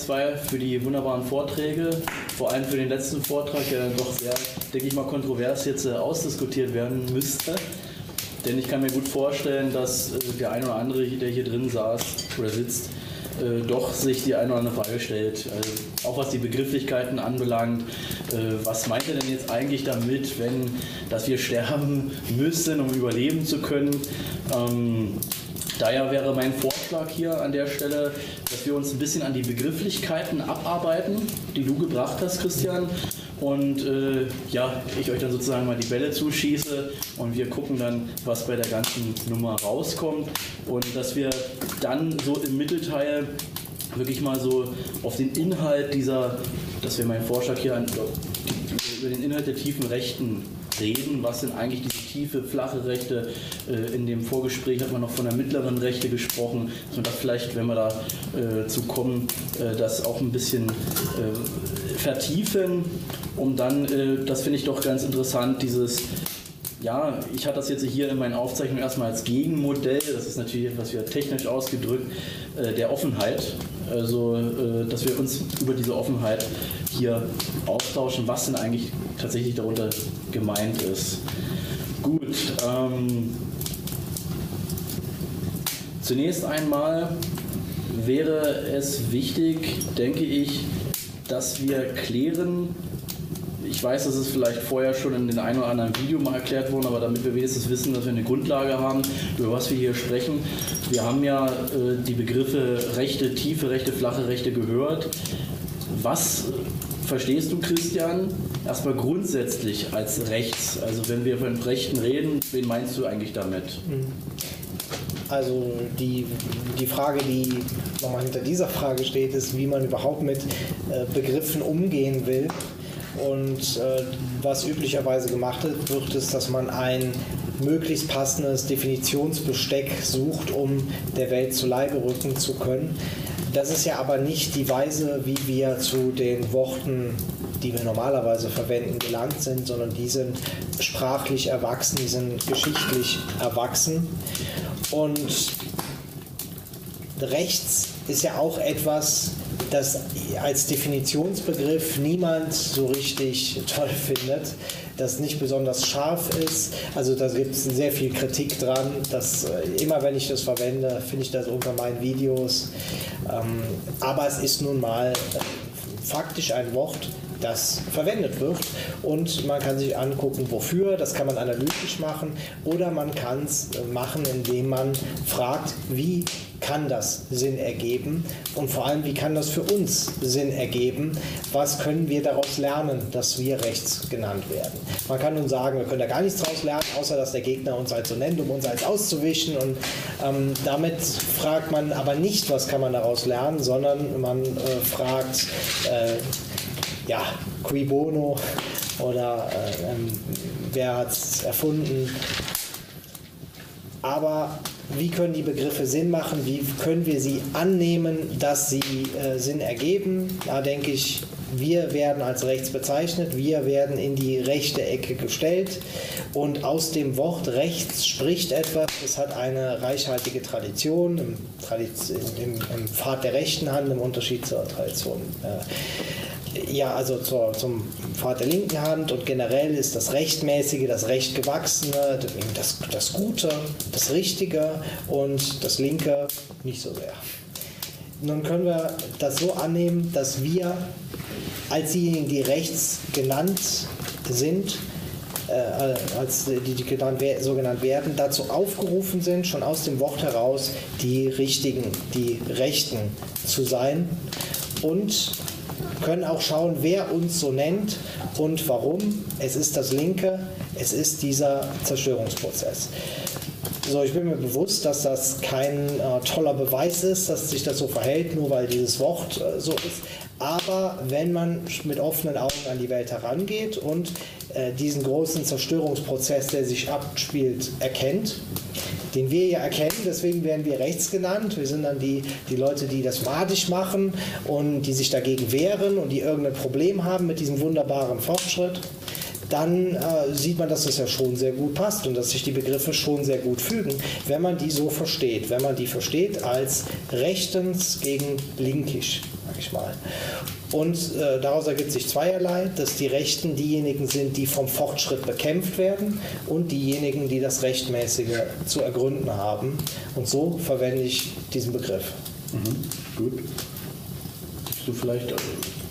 zwei für die wunderbaren Vorträge, vor allem für den letzten Vortrag, der dann doch sehr, denke ich mal, kontrovers jetzt äh, ausdiskutiert werden müsste. Denn ich kann mir gut vorstellen, dass äh, der eine oder andere, der hier drin saß oder sitzt, äh, doch sich die eine oder andere Frage stellt. Also auch was die Begrifflichkeiten anbelangt. Was meint er denn jetzt eigentlich damit, wenn, dass wir sterben müssen, um überleben zu können? Ähm, Daher wäre mein Vorschlag hier an der Stelle, dass wir uns ein bisschen an die Begrifflichkeiten abarbeiten, die du gebracht hast, Christian. Und äh, ja, ich euch dann sozusagen mal die Bälle zuschieße und wir gucken dann, was bei der ganzen Nummer rauskommt. Und dass wir dann so im Mittelteil wirklich mal so auf den Inhalt dieser, das wäre mein Vorschlag hier, an, über den Inhalt der tiefen Rechten reden. Was sind eigentlich diese tiefe, flache Rechte? Äh, in dem Vorgespräch hat man noch von der mittleren Rechte gesprochen. Dass man das vielleicht, wenn wir da äh, zu kommen, äh, das auch ein bisschen vertiefen, um dann, das finde ich doch ganz interessant, dieses ja, ich hatte das jetzt hier in meinen Aufzeichnungen erstmal als Gegenmodell, das ist natürlich etwas wieder technisch ausgedrückt, äh, der Offenheit. Also, äh, dass wir uns über diese Offenheit hier austauschen, was denn eigentlich tatsächlich darunter gemeint ist. Gut. Ähm, zunächst einmal wäre es wichtig, denke ich, dass wir klären, ich weiß, das ist vielleicht vorher schon in den ein oder anderen Video mal erklärt worden, aber damit wir wenigstens wissen, dass wir eine Grundlage haben, über was wir hier sprechen. Wir haben ja äh, die Begriffe rechte, tiefe Rechte, flache Rechte gehört. Was verstehst du, Christian, erstmal grundsätzlich als rechts? Also wenn wir von Rechten reden, wen meinst du eigentlich damit? Also die, die Frage, die nochmal hinter dieser Frage steht, ist, wie man überhaupt mit äh, Begriffen umgehen will. Und äh, was üblicherweise gemacht wird, ist, dass man ein möglichst passendes Definitionsbesteck sucht, um der Welt zu Leibe rücken zu können. Das ist ja aber nicht die Weise, wie wir zu den Worten, die wir normalerweise verwenden, gelangt sind, sondern die sind sprachlich erwachsen, die sind geschichtlich erwachsen. Und rechts ist ja auch etwas, das als Definitionsbegriff niemand so richtig toll findet, das nicht besonders scharf ist. Also da gibt es sehr viel Kritik dran. Dass, äh, immer wenn ich das verwende, finde ich das unter meinen Videos. Ähm, aber es ist nun mal äh, faktisch ein Wort, das verwendet wird. Und man kann sich angucken, wofür. Das kann man analytisch machen. Oder man kann es äh, machen, indem man fragt, wie kann das Sinn ergeben und vor allem, wie kann das für uns Sinn ergeben? Was können wir daraus lernen, dass wir rechts genannt werden? Man kann nun sagen, wir können da gar nichts daraus lernen, außer dass der Gegner uns halt so nennt, um uns als auszuwischen. Und ähm, damit fragt man aber nicht, was kann man daraus lernen, sondern man äh, fragt, äh, ja, qui bono oder äh, ähm, wer hat es erfunden? Aber wie können die Begriffe Sinn machen, wie können wir sie annehmen, dass sie äh, Sinn ergeben. Da denke ich, wir werden als rechts bezeichnet, wir werden in die rechte Ecke gestellt und aus dem Wort rechts spricht etwas, es hat eine reichhaltige Tradition im, im, im Pfad der rechten Hand im Unterschied zur Tradition. Äh, ja, also zur, zum Pfad der linken Hand und generell ist das Rechtmäßige, das Rechtgewachsene, das, das Gute, das Richtige und das Linke nicht so sehr. Nun können wir das so annehmen, dass wir als diejenigen, die rechts genannt sind, äh, als die, die genannt, so genannt werden, dazu aufgerufen sind, schon aus dem Wort heraus die Richtigen, die Rechten zu sein und können auch schauen, wer uns so nennt und warum. Es ist das Linke, es ist dieser Zerstörungsprozess. So, ich bin mir bewusst, dass das kein äh, toller Beweis ist, dass sich das so verhält, nur weil dieses Wort äh, so ist. Aber wenn man mit offenen Augen an die Welt herangeht und äh, diesen großen Zerstörungsprozess, der sich abspielt, erkennt, den wir ja erkennen, deswegen werden wir rechts genannt. Wir sind dann die, die Leute, die das madig machen und die sich dagegen wehren und die irgendein Problem haben mit diesem wunderbaren Fortschritt. Dann äh, sieht man, dass das ja schon sehr gut passt und dass sich die Begriffe schon sehr gut fügen, wenn man die so versteht. Wenn man die versteht als rechtens gegen linkisch. Sag ich mal. Und äh, daraus ergibt sich zweierlei, dass die Rechten diejenigen sind, die vom Fortschritt bekämpft werden und diejenigen, die das Rechtmäßige zu ergründen haben. Und so verwende ich diesen Begriff. Mhm. Gut. Willst du vielleicht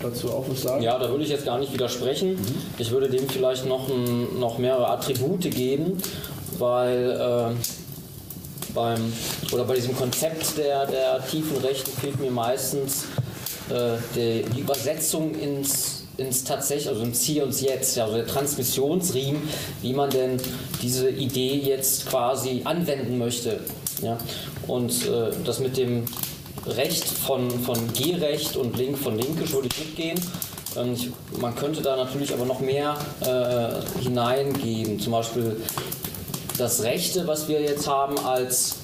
dazu auch was sagen? Ja, da würde ich jetzt gar nicht widersprechen. Mhm. Ich würde dem vielleicht noch, ein, noch mehrere Attribute geben, weil äh, beim, oder bei diesem Konzept der, der tiefen Rechten fehlt mir meistens die, die, Übersetzung ins, ins tatsächlich, also ins Hier und Jetzt, also der Transmissionsriemen, wie man denn diese Idee jetzt quasi anwenden möchte. Ja? Und äh, das mit dem Recht von, von G-Recht und Link von Linkisch würde ich mitgehen. Ähm, ich, man könnte da natürlich aber noch mehr äh, hineingeben. Zum Beispiel das Rechte, was wir jetzt haben als,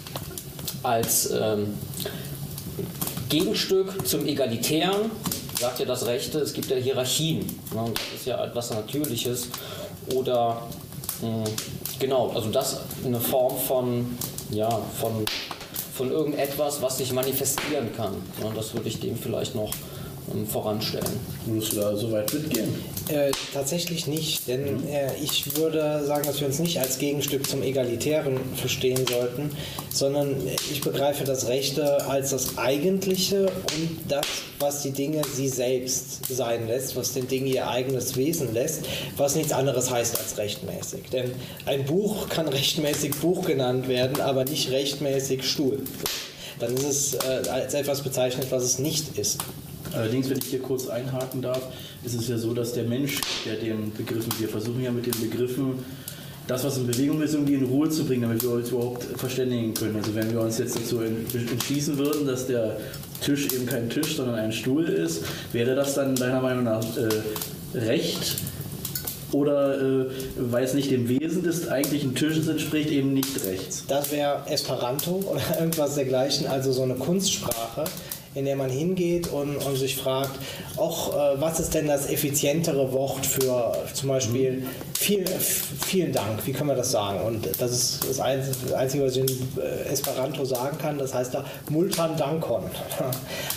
als ähm, Gegenstück zum Egalitären, sagt ja das Rechte, es gibt ja Hierarchien. Ne? Das ist ja etwas Natürliches. Oder mh, hm, genau, also das eine Form von, ja, von, von irgendetwas, was sich manifestieren kann. Ne? Das würde ich dem vielleicht noch voranstellen. Würdest du da so weit mitgehen? Äh, tatsächlich nicht, denn mhm. äh, ich würde sagen, dass wir uns nicht als Gegenstück zum Egalitären verstehen sollten, sondern ich begreife das Rechte als das Eigentliche und das, was die Dinge sie selbst sein lässt, was den Dingen ihr eigenes Wesen lässt, was nichts anderes heißt als rechtmäßig. Denn ein Buch kann rechtmäßig Buch genannt werden, aber nicht rechtmäßig Stuhl. Dann ist es äh, als etwas bezeichnet, was es nicht ist. Allerdings, wenn ich hier kurz einhaken darf, ist es ja so, dass der Mensch, der den Begriffen, wir versuchen ja mit den Begriffen das, was in Bewegung ist, irgendwie in Ruhe zu bringen, damit wir uns überhaupt verständigen können. Also wenn wir uns jetzt dazu entschließen würden, dass der Tisch eben kein Tisch, sondern ein Stuhl ist, wäre das dann deiner Meinung nach äh, recht? Oder äh, weil es nicht dem Wesen des eigentlichen Tisches entspricht, eben nicht rechts? Das wäre Esperanto oder irgendwas dergleichen, also so eine Kunstsprache, in der man hingeht und, und sich fragt, auch äh, was ist denn das effizientere Wort für zum Beispiel mhm. viel, vielen Dank, wie können wir das sagen? Und das ist das Einzige, was ich in äh, Esperanto sagen kann, das heißt da Multan Dankon.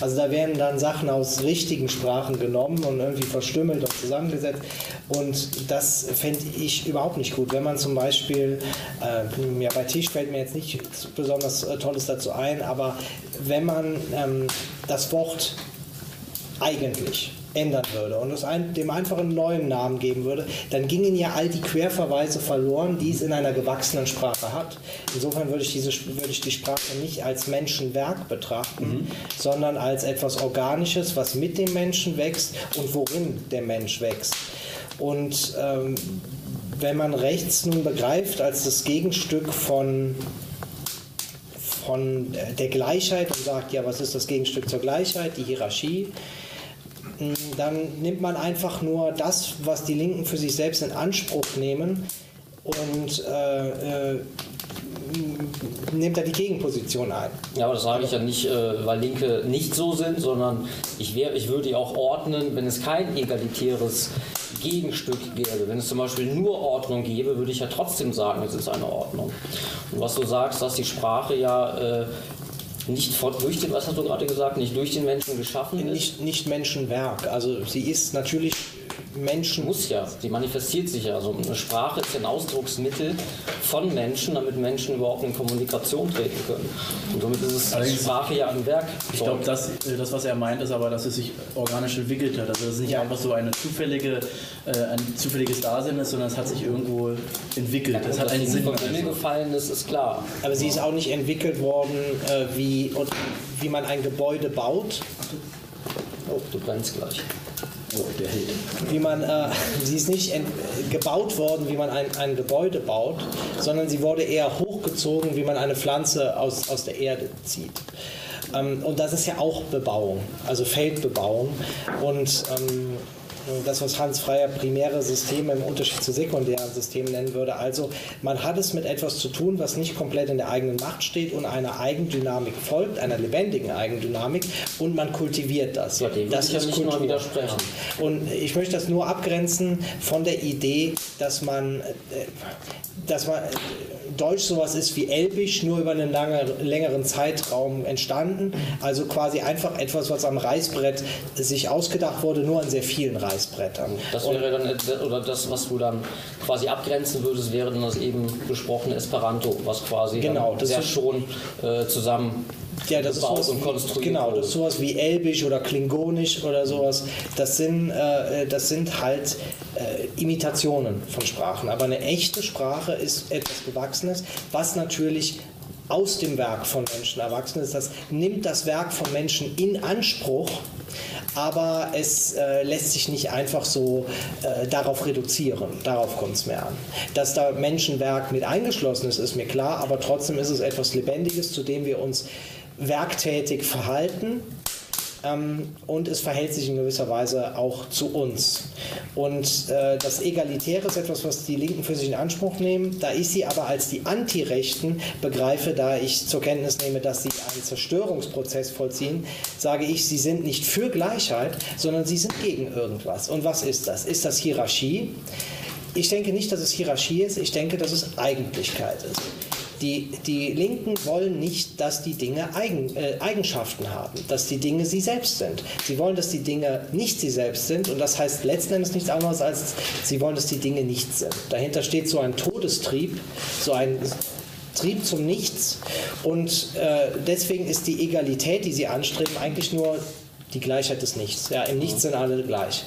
Also da werden dann Sachen aus richtigen Sprachen genommen und irgendwie verstümmelt und zusammengesetzt und das fände ich überhaupt nicht gut. Wenn man zum Beispiel, äh, ja bei Tisch fällt mir jetzt nicht besonders äh, Tolles dazu ein, aber wenn man ähm, das Wort eigentlich ändern würde und es ein, dem einfach einen neuen Namen geben würde, dann gingen ja all die Querverweise verloren, die es in einer gewachsenen Sprache hat. Insofern würde ich, diese, würde ich die Sprache nicht als Menschenwerk betrachten, mhm. sondern als etwas Organisches, was mit dem Menschen wächst und worin der Mensch wächst. Und ähm, wenn man rechts nun begreift als das Gegenstück von von der Gleichheit und sagt, ja, was ist das Gegenstück zur Gleichheit? Die Hierarchie. Hm, dann nimmt man einfach nur das, was die Linken für sich selbst in Anspruch nehmen und äh, äh, nimmt da die Gegenposition ein. Ja, aber das sage ich ja nicht, äh, weil Linke nicht so sind, sondern ich, wär, ich würde die auch ordnen, wenn es kein egalitäres Gegenstück gäbe. Wenn es zum Beispiel nur Ordnung gäbe, würde ich ja trotzdem sagen, es ist eine Ordnung. Und was du sagst, dass die Sprache ja äh, nicht durch den, was hast du gerade gesagt, nicht durch den Menschen geschaffen ist? Nicht, nicht Menschenwerk. Also sie ist natürlich Menschen. Muss ja, sie manifestiert sich ja. Also eine Sprache ist ein Ausdrucksmittel von Menschen, damit Menschen überhaupt in Kommunikation treten können. Und somit ist es Allerdings, Sprache ja ein Werk. Ich glaube, das, äh, das, was er meint, ist aber, dass es sich organisch entwickelt hat. Also dass es nicht ja. einfach so eine zufällige, äh, ein zufälliges Dasein ist, sondern es hat sich irgendwo entwickelt. Ja, das hat einen Sinn. Von Himmel gefallen ist, ist klar. Aber sie ist auch nicht entwickelt worden, äh, wie, wie man ein Gebäude baut. Oh, du brennst gleich. Oh, wie man, äh, sie ist nicht gebaut worden, wie man ein, ein Gebäude baut, sondern sie wurde eher hochgezogen, wie man eine Pflanze aus, aus der Erde zieht. Ähm, und das ist ja auch Bebauung, also Feldbebauung. Und ähm, das, was Hans Freier primäre Systeme im Unterschied zu sekundären Systemen nennen würde. Also man hat es mit etwas zu tun, was nicht komplett in der eigenen Macht steht und einer Eigendynamik folgt, einer lebendigen Eigendynamik und man kultiviert das. Ja, dem das ist nicht Kultur. widersprechen. Und ich möchte das nur abgrenzen von der Idee, dass man, äh, dass man Deutsch sowas ist wie Elbisch, nur über einen lange, längeren Zeitraum entstanden. Also quasi einfach etwas, was am Reißbrett sich ausgedacht wurde, nur an sehr vielen Reißbrettern. Das wäre dann, oder das, was du dann quasi abgrenzen würdest, wäre dann das eben besprochene Esperanto, was quasi genau, das sehr schon äh, zusammen ja, das ist sowas und konstruiert Genau, das ist sowas wie Elbisch oder Klingonisch oder sowas. Das sind, äh, das sind halt äh, Imitationen von Sprachen. Aber eine echte Sprache ist etwas Gewachsenes, was natürlich aus dem Werk von Menschen erwachsen ist. Das nimmt das Werk von Menschen in Anspruch, aber es äh, lässt sich nicht einfach so äh, darauf reduzieren. Darauf kommt es mehr an. Dass da Menschenwerk mit eingeschlossen ist, ist mir klar, aber trotzdem ist es etwas Lebendiges, zu dem wir uns werktätig verhalten ähm, und es verhält sich in gewisser Weise auch zu uns. Und äh, das Egalitäre ist etwas, was die Linken für sich in Anspruch nehmen. Da ich sie aber als die Antirechten begreife, da ich zur Kenntnis nehme, dass sie einen Zerstörungsprozess vollziehen, sage ich, sie sind nicht für Gleichheit, sondern sie sind gegen irgendwas. Und was ist das? Ist das Hierarchie? Ich denke nicht, dass es Hierarchie ist, ich denke, dass es Eigentlichkeit ist. Die, die Linken wollen nicht, dass die Dinge Eigen, äh, Eigenschaften haben, dass die Dinge sie selbst sind. Sie wollen, dass die Dinge nicht sie selbst sind und das heißt letzten Endes nichts anderes als, sie wollen, dass die Dinge nichts sind. Dahinter steht so ein Todestrieb, so ein Trieb zum Nichts und äh, deswegen ist die Egalität, die sie anstreben, eigentlich nur die Gleichheit des Nichts. Ja, Im Nichts sind alle gleich.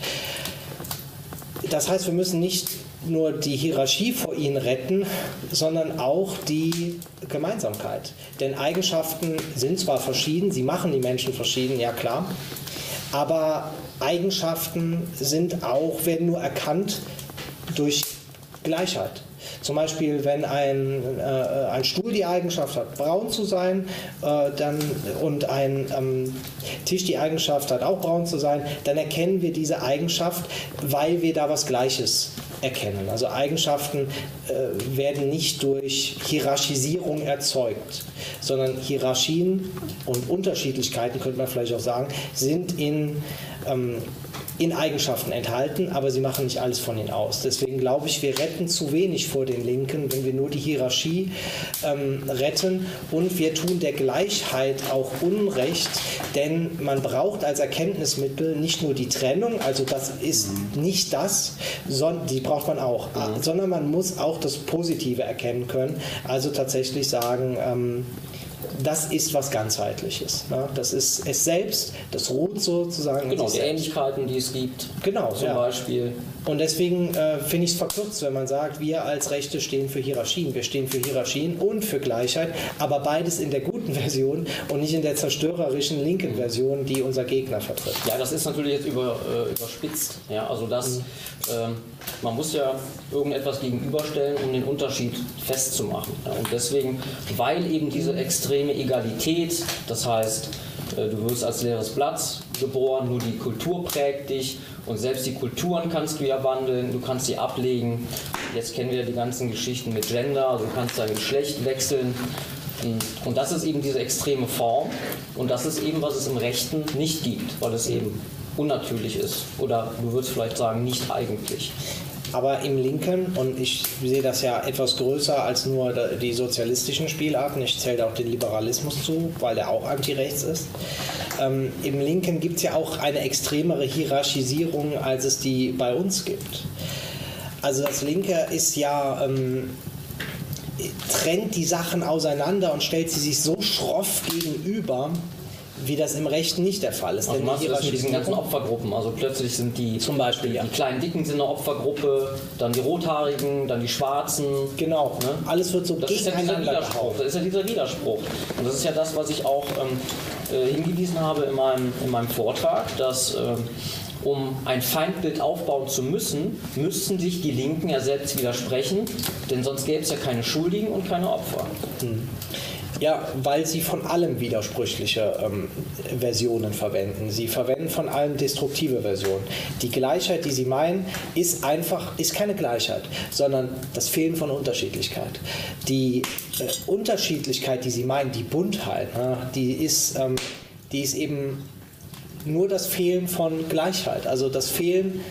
Das heißt, wir müssen nicht nur die Hierarchie vor ihnen retten, sondern auch die Gemeinsamkeit. Denn Eigenschaften sind zwar verschieden, sie machen die Menschen verschieden, ja klar, aber Eigenschaften sind auch, werden nur erkannt durch Gleichheit. Zum Beispiel, wenn ein, äh, ein Stuhl die Eigenschaft hat, braun zu sein, äh, dann, und ein ähm, Tisch die Eigenschaft hat, auch braun zu sein, dann erkennen wir diese Eigenschaft, weil wir da was Gleiches erkennen. Also Eigenschaften äh, werden nicht durch Hierarchisierung erzeugt, sondern Hierarchien und Unterschiedlichkeiten, könnte man vielleicht auch sagen, sind in ähm, in Eigenschaften enthalten, aber sie machen nicht alles von ihnen aus. Deswegen glaube ich, wir retten zu wenig vor den Linken, wenn wir nur die Hierarchie ähm, retten und wir tun der Gleichheit auch Unrecht, denn man braucht als Erkenntnismittel nicht nur die Trennung, also das ist nicht das, sondern die braucht man auch, mhm. sondern man muss auch das Positive erkennen können, also tatsächlich sagen, ähm, das ist was ganzheitliches. Ne? Das ist es selbst, das ruht sozusagen. Genau, die Ähnlichkeiten, die es gibt. Genau, zum ja. Beispiel. Und deswegen äh, finde ich es verkürzt, wenn man sagt, wir als Rechte stehen für Hierarchien. Wir stehen für Hierarchien und für Gleichheit, aber beides in der guten Version und nicht in der zerstörerischen linken Version, die unser Gegner vertritt. Ja, das ist natürlich jetzt über, äh, überspitzt. Ja, also das, mhm. ähm, man muss ja irgendetwas gegenüberstellen, um den Unterschied festzumachen. Ja, und deswegen, weil eben diese extreme Egalität, das heißt, äh, du wirst als leeres Blatt geboren, nur die Kultur prägt dich und selbst die Kulturen kannst du ja wandeln, du kannst sie ablegen. Jetzt kennen wir die ganzen Geschichten mit Gender, also du kannst dein Geschlecht wechseln. Und das ist eben diese extreme Form und das ist eben, was es im Rechten nicht gibt, weil es eben unnatürlich ist oder du würdest vielleicht sagen, nicht eigentlich. Aber im Linken, und ich sehe das ja etwas größer als nur die sozialistischen Spielarten, ich zähle auch den Liberalismus zu, weil der auch antirechts ist. Ähm, Im Linken gibt es ja auch eine extremere Hierarchisierung, als es die bei uns gibt. Also das Linke ist ja ähm, trennt die Sachen auseinander und stellt sie sich so schroff gegenüber, wie das im Rechten nicht der Fall ist. Also machst du das mit diesen ganzen Opfergruppen? Also plötzlich sind die, zum Beispiel, ja. die kleinen Dicken sind eine Opfergruppe, dann die Rothaarigen, dann die Schwarzen. Genau, ne? alles wird so das ist ja Widerspruch. Das ist ja dieser Widerspruch. Und das ist ja das, was ich auch ähm, äh, hingewiesen habe in meinem, in meinem Vortrag, dass ähm, um ein Feindbild aufbauen zu müssen, müssten sich die Linken ja selbst widersprechen, denn sonst gäbe es ja keine Schuldigen und keine Opfer. Hm. Ja, weil sie von allem widersprüchliche ähm, Versionen verwenden. Sie verwenden von allem destruktive Versionen. Die Gleichheit, die sie meinen, ist einfach, ist keine Gleichheit, sondern das Fehlen von Unterschiedlichkeit. Die äh, Unterschiedlichkeit, die sie meinen, die Buntheit, äh, die ist, ähm, die ist eben nur das Fehlen von Gleichheit. Also das Fehlen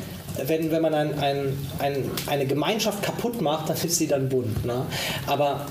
wenn, wenn man ein, ein, ein, eine Gemeinschaft kaputt macht, dann ist sie dann bunt. Ne? Aber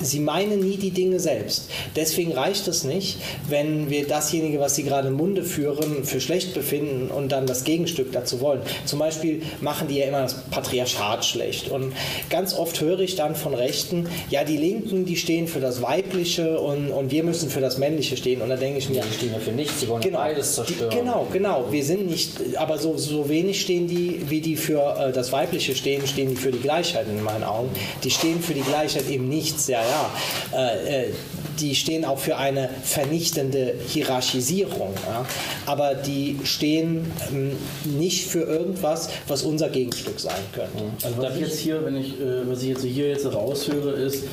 sie meinen nie die Dinge selbst. Deswegen reicht es nicht, wenn wir dasjenige, was sie gerade im Munde führen, für schlecht befinden und dann das Gegenstück dazu wollen. Zum Beispiel machen die ja immer das Patriarchat schlecht. Und ganz oft höre ich dann von Rechten, ja, die Linken, die stehen für das Weibliche und, und wir müssen für das Männliche stehen. Und da denke ich mir, ja, die stehen ja für nichts, sie wollen genau, beides zerstören. Die, genau, genau. Wir sind nicht, aber so, so wenig stehen die, wie die für äh, das Weibliche stehen, stehen die für die Gleichheit in meinen Augen. Die stehen für die Gleichheit eben nichts, ja, ja. Äh, äh, die stehen auch für eine vernichtende Hierarchisierung. Ja? Aber die stehen ähm, nicht für irgendwas, was unser Gegenstück sein könnte. Also was ich jetzt hier, wenn ich, äh, was ich jetzt hier jetzt raushöre, ist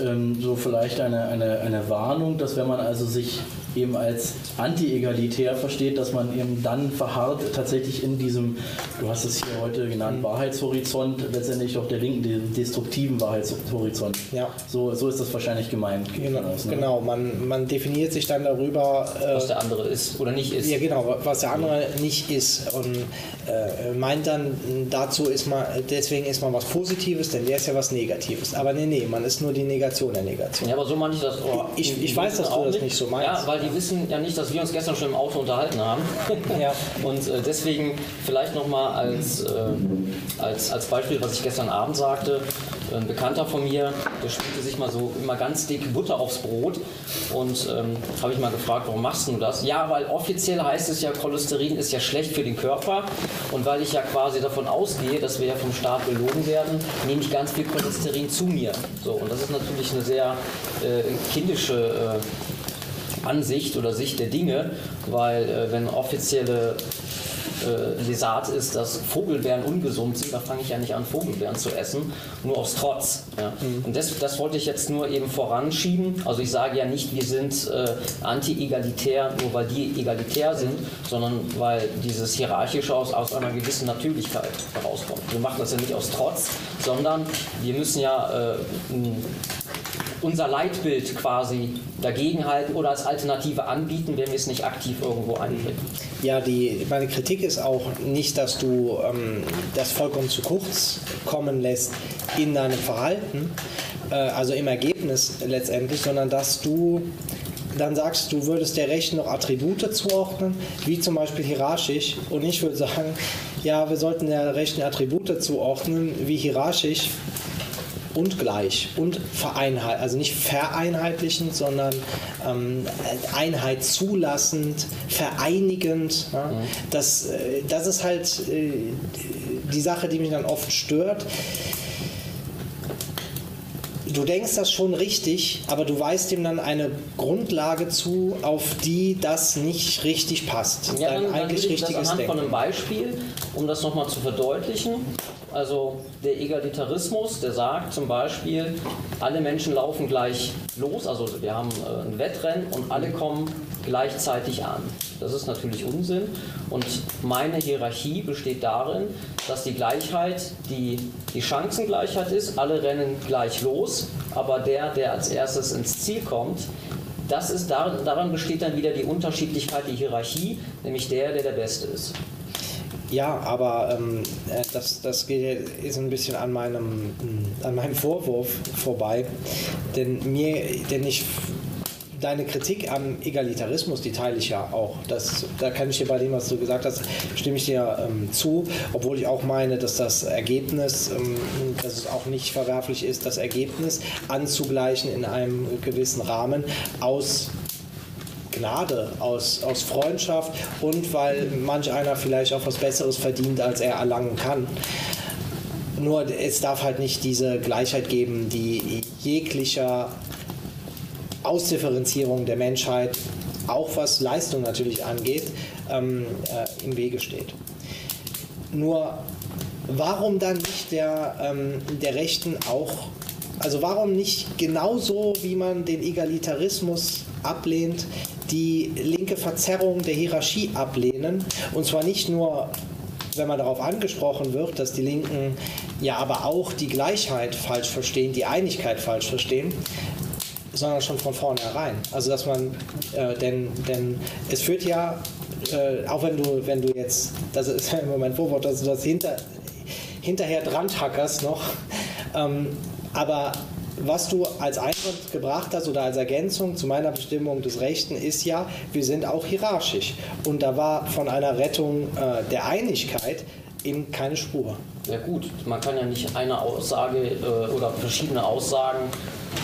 ähm, so vielleicht eine, eine, eine Warnung, dass wenn man also sich eben als anti-egalitär versteht, dass man eben dann verharrt tatsächlich in diesem, du hast es hier heute genannt, mhm. Wahrheitshorizont, letztendlich auch der linken, destruktiven Wahrheitshorizont. Ja. So, so ist das wahrscheinlich gemeint. Genau, aus, ne? Genau. Man, man definiert sich dann darüber, äh, was der andere ist oder nicht ist. Ja, genau, was der andere nicht ist und äh, meint dann, dazu ist man, deswegen ist man was Positives, denn der ist ja was Negatives. Aber nee, nee, man ist nur die Negation der Negation. Ja, aber so meine ich das. Oh, ich, ich weiß, dass du das nicht so meinst. Ja, weil die wissen ja nicht, dass wir uns gestern schon im Auto unterhalten haben. ja. Und äh, deswegen vielleicht nochmal als, äh, als, als Beispiel, was ich gestern Abend sagte. Ein Bekannter von mir, der spielte sich mal so immer ganz dick Butter aufs Brot und ähm, habe ich mal gefragt, warum machst du das? Ja, weil offiziell heißt es ja, Cholesterin ist ja schlecht für den Körper und weil ich ja quasi davon ausgehe, dass wir ja vom Staat belogen werden, nehme ich ganz viel Cholesterin zu mir. So, und das ist natürlich eine sehr äh, kindische äh, Ansicht oder Sicht der Dinge, weil äh, wenn offizielle äh, Lesat ist, dass Vogelbeeren ungesund sind, da fange ich ja nicht an, Vogelbeeren zu essen, nur aus Trotz. Ja. Mhm. Und das, das wollte ich jetzt nur eben voranschieben. Also ich sage ja nicht, wir sind äh, anti-egalitär, nur weil die egalitär sind, sondern weil dieses Hierarchische aus, aus einer gewissen Natürlichkeit herauskommt. Wir machen das ja nicht aus Trotz, sondern wir müssen ja äh, unser Leitbild quasi dagegenhalten oder als Alternative anbieten, wenn wir es nicht aktiv irgendwo einbringen. Ja, die, meine Kritik ist auch nicht, dass du ähm, das vollkommen zu kurz kommen lässt in deinem Verhalten, äh, also im Ergebnis letztendlich, sondern dass du dann sagst, du würdest der Rechten noch Attribute zuordnen, wie zum Beispiel hierarchisch. Und ich würde sagen, ja, wir sollten der Rechten Attribute zuordnen, wie hierarchisch und gleich und vereinheit, also nicht vereinheitlichend, sondern ähm, Einheit zulassend, vereinigend. Ja? Mhm. Das, äh, das ist halt äh, die Sache, die mich dann oft stört du denkst das schon richtig, aber du weißt ihm dann eine Grundlage zu, auf die das nicht richtig passt. Ja, dann, dann eigentlich dann richtiges das anhand Denken. von einem Beispiel, um das nochmal zu verdeutlichen. Also der Egalitarismus, der sagt zum Beispiel, alle Menschen laufen gleich los, also wir haben äh, ein Wettrennen und alle kommen gleichzeitig an. Das ist natürlich Unsinn und meine Hierarchie besteht darin, dass die Gleichheit die, die Chancengleichheit ist, alle rennen gleich los, aber der, der als erstes ins Ziel kommt, das ist, daran besteht dann wieder die Unterschiedlichkeit, die Hierarchie, nämlich der, der der Beste ist. Ja, aber ähm, äh, das, das geht, ist ein bisschen an meinem, an meinem Vorwurf vorbei. Denn, mir, denn ich deine Kritik am Egalitarismus, die teile ich ja auch. Das, da kann ich dir bei dem, was du gesagt hast, stimme ich dir ähm, zu, obwohl ich auch meine, dass das Ergebnis, ähm, dass es auch nicht verwerflich ist, das Ergebnis anzugleichen in einem gewissen Rahmen aus Gnade, aus, aus Freundschaft und weil manch einer vielleicht auch was Besseres verdient, als er erlangen kann. Nur es darf halt nicht diese Gleichheit geben, die jeglicher Ausdifferenzierung der Menschheit, auch was Leistung natürlich angeht, ähm, äh, im Wege steht. Nur warum dann nicht der, ähm, der Rechten auch, also warum nicht genauso, wie man den Egalitarismus ablehnt, die linke Verzerrung der Hierarchie ablehnen. Und zwar nicht nur, wenn man darauf angesprochen wird, dass die Linken ja aber auch die Gleichheit falsch verstehen, die Einigkeit falsch verstehen, sondern schon von vornherein. Also dass man, äh, denn, denn es führt ja, äh, auch wenn du, wenn du jetzt, das ist ja im Moment Vorwort, dass du das hinter, hinterher dran tackerst noch, ähm, aber was du als Einwand gebracht hast oder als Ergänzung zu meiner Bestimmung des Rechten ist ja, wir sind auch hierarchisch. Und da war von einer Rettung äh, der Einigkeit eben keine Spur. Ja gut, man kann ja nicht eine Aussage äh, oder verschiedene Aussagen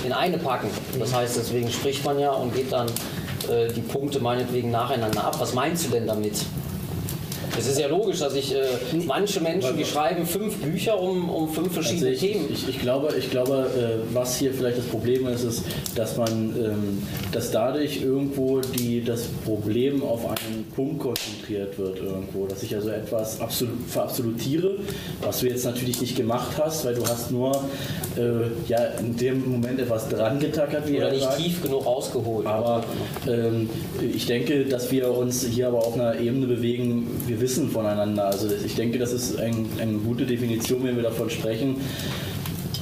in eine packen. Das heißt, deswegen spricht man ja und geht dann äh, die Punkte meinetwegen nacheinander ab. Was meinst du denn damit? Es ist ja logisch, dass ich äh, manche Menschen, die schreiben fünf Bücher um, um fünf verschiedene also ich, Themen. Ich, ich, glaube, ich glaube äh, was hier vielleicht das Problem ist, ist, dass man, ähm, dass dadurch irgendwo die, das Problem auf einen Punkt konzentriert wird irgendwo, dass ich also etwas absolut, verabsolutiere, was du jetzt natürlich nicht gemacht hast, weil du hast nur äh, ja in dem Moment etwas dran getackert, wie Oder er nicht sagt. tief genug ausgeholt. Aber ähm, ich denke, dass wir uns hier aber auf einer Ebene bewegen, wir wissen voneinander. Also ich denke, das ist ein, eine gute Definition, wenn wir davon sprechen.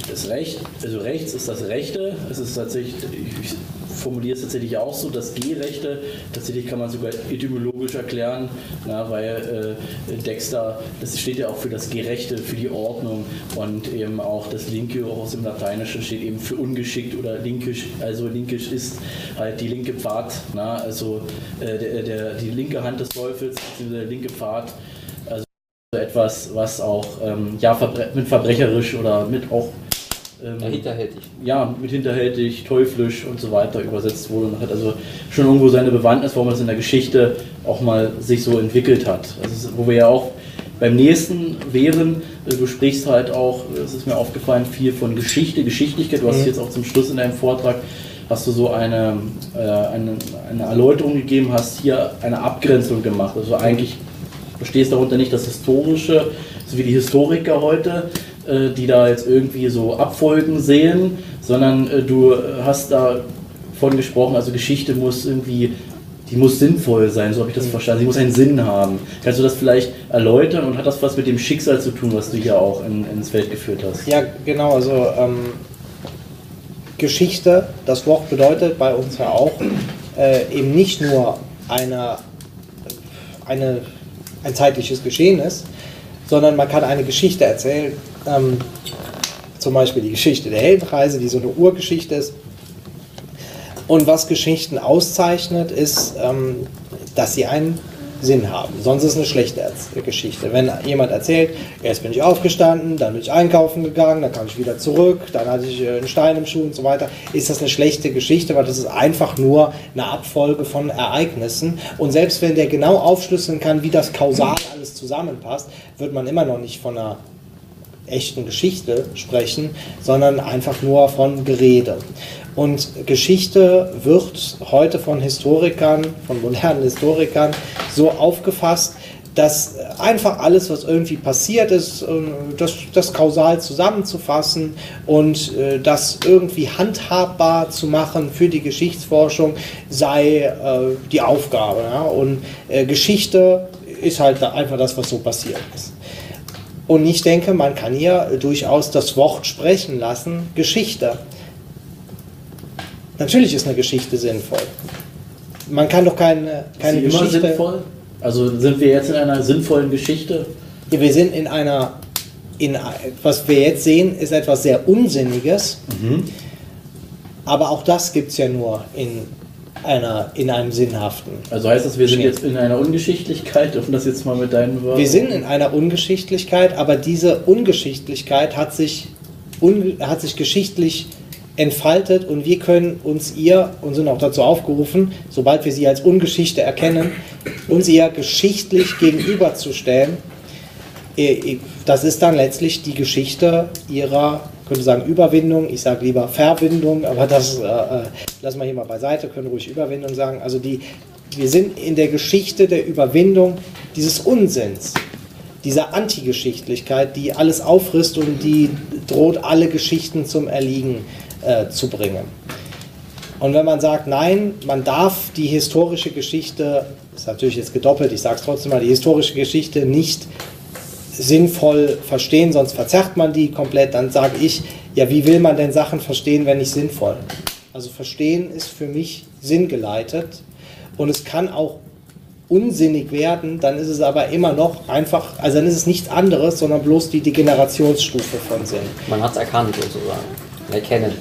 Das Recht, also rechts ist das Rechte, es ist tatsächlich, ich formuliere es tatsächlich auch so, das G-Rechte, tatsächlich kann man sogar etymologisch erklären, na, weil äh, Dexter, das steht ja auch für das Gerechte, für die Ordnung und eben auch das Linke aus dem Lateinischen steht eben für ungeschickt oder linkisch, also linkisch ist halt die linke Pfad, na, also äh, der, der, die linke Hand des Teufels, der linke Pfad, also etwas, was auch ähm, ja, mit verbrecherisch oder mit auch ähm, ja, hinterhältig. Ja, mit hinterhältig, teuflisch und so weiter übersetzt wurde und hat also schon irgendwo seine Bewandtnis, warum es in der Geschichte auch mal sich so entwickelt hat. Also, wo wir ja auch beim nächsten wären, äh, du sprichst halt auch, es ist mir aufgefallen, viel von Geschichte, Geschichtlichkeit. Du hast mhm. jetzt auch zum Schluss in deinem Vortrag hast du so eine, äh, eine, eine Erläuterung gegeben, hast hier eine Abgrenzung gemacht. Also eigentlich verstehst darunter nicht das Historische, so wie die Historiker heute, äh, die da jetzt irgendwie so Abfolgen sehen, sondern äh, du hast davon gesprochen, also Geschichte muss irgendwie, die muss sinnvoll sein, so habe ich das mhm. verstanden. Sie muss einen Sinn haben. Kannst du das vielleicht erläutern und hat das was mit dem Schicksal zu tun, was du hier auch in, ins Feld geführt hast? Ja, genau, also ähm, Geschichte, das Wort bedeutet bei uns ja auch äh, eben nicht nur eine, eine, ein zeitliches Geschehnis, sondern man kann eine Geschichte erzählen. Ähm, zum Beispiel die Geschichte der Heldenreise, die so eine Urgeschichte ist. Und was Geschichten auszeichnet, ist, ähm, dass sie einen Sinn haben. Sonst ist es eine schlechte Geschichte. Wenn jemand erzählt, erst bin ich aufgestanden, dann bin ich einkaufen gegangen, dann kam ich wieder zurück, dann hatte ich äh, einen Stein im Schuh und so weiter, ist das eine schlechte Geschichte, weil das ist einfach nur eine Abfolge von Ereignissen. Und selbst wenn der genau aufschlüsseln kann, wie das kausal alles zusammenpasst, wird man immer noch nicht von einer echten Geschichte sprechen, sondern einfach nur von Gerede. Und Geschichte wird heute von Historikern, von modernen Historikern so aufgefasst, dass einfach alles, was irgendwie passiert ist, ähm, das, das kausal zusammenzufassen und äh, das irgendwie handhabbar zu machen für die Geschichtsforschung, sei äh, die Aufgabe. Und äh, Geschichte ist halt einfach das, was so passiert ist. Und ich denke, man kann hier durchaus das Wort sprechen lassen, Geschichte. Natürlich ist eine Geschichte sinnvoll. Man kann doch keine, keine ist sie Geschichte. Immer sinnvoll? Also sind wir jetzt in einer sinnvollen Geschichte? Ja, wir sind in einer, in, was wir jetzt sehen, ist etwas sehr Unsinniges. Mhm. Aber auch das gibt es ja nur in, einer, in einem sinnhaften. Also heißt das, wir sind jetzt in einer Ungeschichtlichkeit, um das jetzt mal mit deinen Worten. Wir sind in einer Ungeschichtlichkeit, aber diese Ungeschichtlichkeit hat sich, un, hat sich geschichtlich entfaltet und wir können uns ihr und sind auch dazu aufgerufen, sobald wir sie als Ungeschichte erkennen, uns ihr geschichtlich gegenüberzustellen. Das ist dann letztlich die Geschichte ihrer, könnte sagen Überwindung, ich sage lieber Verbindung, aber das äh, äh, lassen wir hier mal beiseite, können ruhig Überwindung sagen. Also die, wir sind in der Geschichte der Überwindung dieses Unsinns, dieser Antigeschichtlichkeit, die alles auffrisst und die droht, alle Geschichten zum Erliegen äh, zu bringen. Und wenn man sagt, nein, man darf die historische Geschichte, ist natürlich jetzt gedoppelt, ich sage es trotzdem mal, die historische Geschichte nicht sinnvoll verstehen, sonst verzerrt man die komplett, dann sage ich, ja, wie will man denn Sachen verstehen, wenn nicht sinnvoll? Also verstehen ist für mich sinngeleitet und es kann auch unsinnig werden, dann ist es aber immer noch einfach, also dann ist es nichts anderes, sondern bloß die Degenerationsstufe von Sinn. Man hat es erkannt sozusagen, erkennen.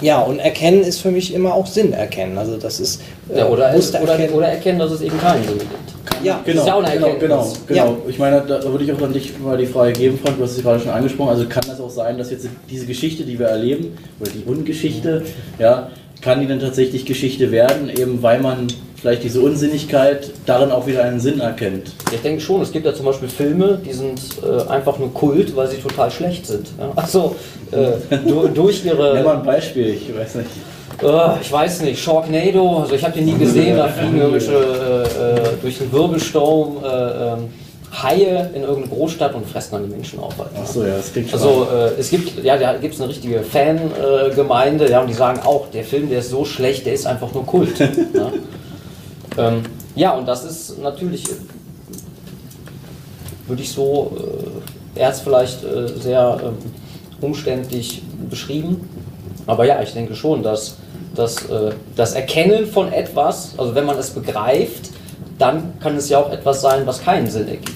Ja, und erkennen ist für mich immer auch Sinn erkennen. Also das ist äh, Ja, oder, oder, erkennen. oder erkennen, dass es eben keinen Sinn gibt. Ja, Genau, ja eine genau, Erkenntnis. genau, genau. Ja. Ich meine, da, würde ich auch an dich mal die Frage geben, Frank, du hast es gerade schon angesprochen. Also kann das auch sein, dass jetzt diese Geschichte, die wir erleben, oder die Ungeschichte, ja, kann die dann tatsächlich Geschichte werden, eben weil man vielleicht diese Unsinnigkeit darin auch wieder einen Sinn erkennt. Ich denke schon, es gibt ja zum Beispiel Filme, die sind äh, einfach nur Kult, weil sie total schlecht sind. Ja? Also äh, du, durch Nimm mal ihre, ein Beispiel, ich weiß nicht. Äh, ich weiß nicht, Sharknado, also ich habe den nie gesehen, da fliegen irgendwelche äh, äh, durch den Wirbelsturm äh, ähm, Haie in irgendeine Großstadt und fressen dann die Menschen auf. Halt. Achso, ja, das klingt schon. Also äh, es gibt, ja, da gibt es eine richtige Fangemeinde, äh, Gemeinde, ja, und die sagen auch, der Film, der ist so schlecht, der ist einfach nur Kult. ja. Ähm, ja, und das ist natürlich, äh, würde ich so, äh, er es vielleicht sehr ähm, umständlich beschrieben, aber ja, ich denke schon, dass, dass äh, das Erkennen von etwas, also wenn man es begreift, dann kann es ja auch etwas sein, was keinen Sinn ergibt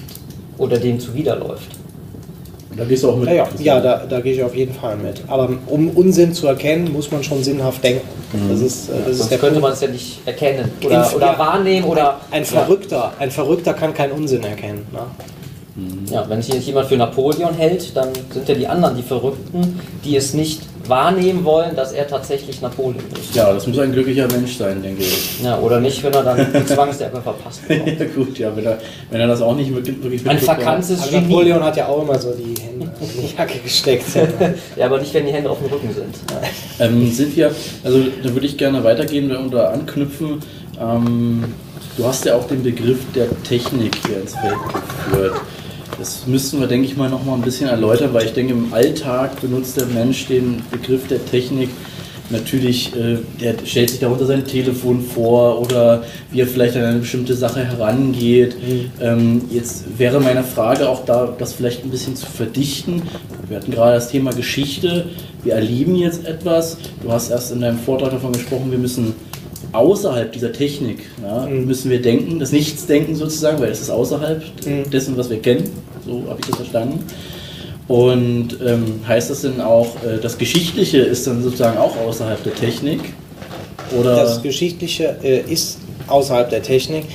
oder dem zuwiderläuft. da gehst du auch mit. Ja, ja, ja da, da gehe ich auf jeden Fall mit. Aber um Unsinn zu erkennen, muss man schon sinnhaft denken. Das ist, äh, das ist Sonst der könnte man es ja nicht erkennen oder, Inf- oder ja. wahrnehmen oder Ein Verrückter, ein Verrückter kann keinen Unsinn erkennen. Ne? ja, wenn sich jemand für Napoleon hält, dann sind ja die anderen die Verrückten, die es nicht wahrnehmen wollen, dass er tatsächlich Napoleon ist. Ja, das muss ein glücklicher Mensch sein, denke ich. Ja, oder nicht, wenn er dann die Zwangsjacke verpasst. bekommt. ja, gut, ja, wenn er, wenn er das auch nicht wirklich wirklich Ein verkanntes Genie. Napoleon hat ja auch immer so die Hände in die Jacke gesteckt. Ja, aber nicht, wenn die Hände auf dem Rücken sind. Ähm, sind wir, also da würde ich gerne weitergehen oder anknüpfen. Ähm, du hast ja auch den Begriff der Technik hier ins Feld geführt. Das müssten wir, denke ich mal, noch mal ein bisschen erläutern, weil ich denke, im Alltag benutzt der Mensch den Begriff der Technik natürlich, äh, der stellt sich darunter sein Telefon vor oder wie er vielleicht an eine bestimmte Sache herangeht. Ähm, jetzt wäre meine Frage auch da, das vielleicht ein bisschen zu verdichten. Wir hatten gerade das Thema Geschichte. Wir erleben jetzt etwas. Du hast erst in deinem Vortrag davon gesprochen, wir müssen außerhalb dieser Technik ja, müssen wir denken, das Nichtsdenken sozusagen, weil es ist außerhalb dessen, was wir kennen. So habe ich das verstanden. Und ähm, heißt das denn auch, äh, das Geschichtliche ist dann sozusagen auch außerhalb der Technik? Oder Das Geschichtliche äh, ist außerhalb der Technik.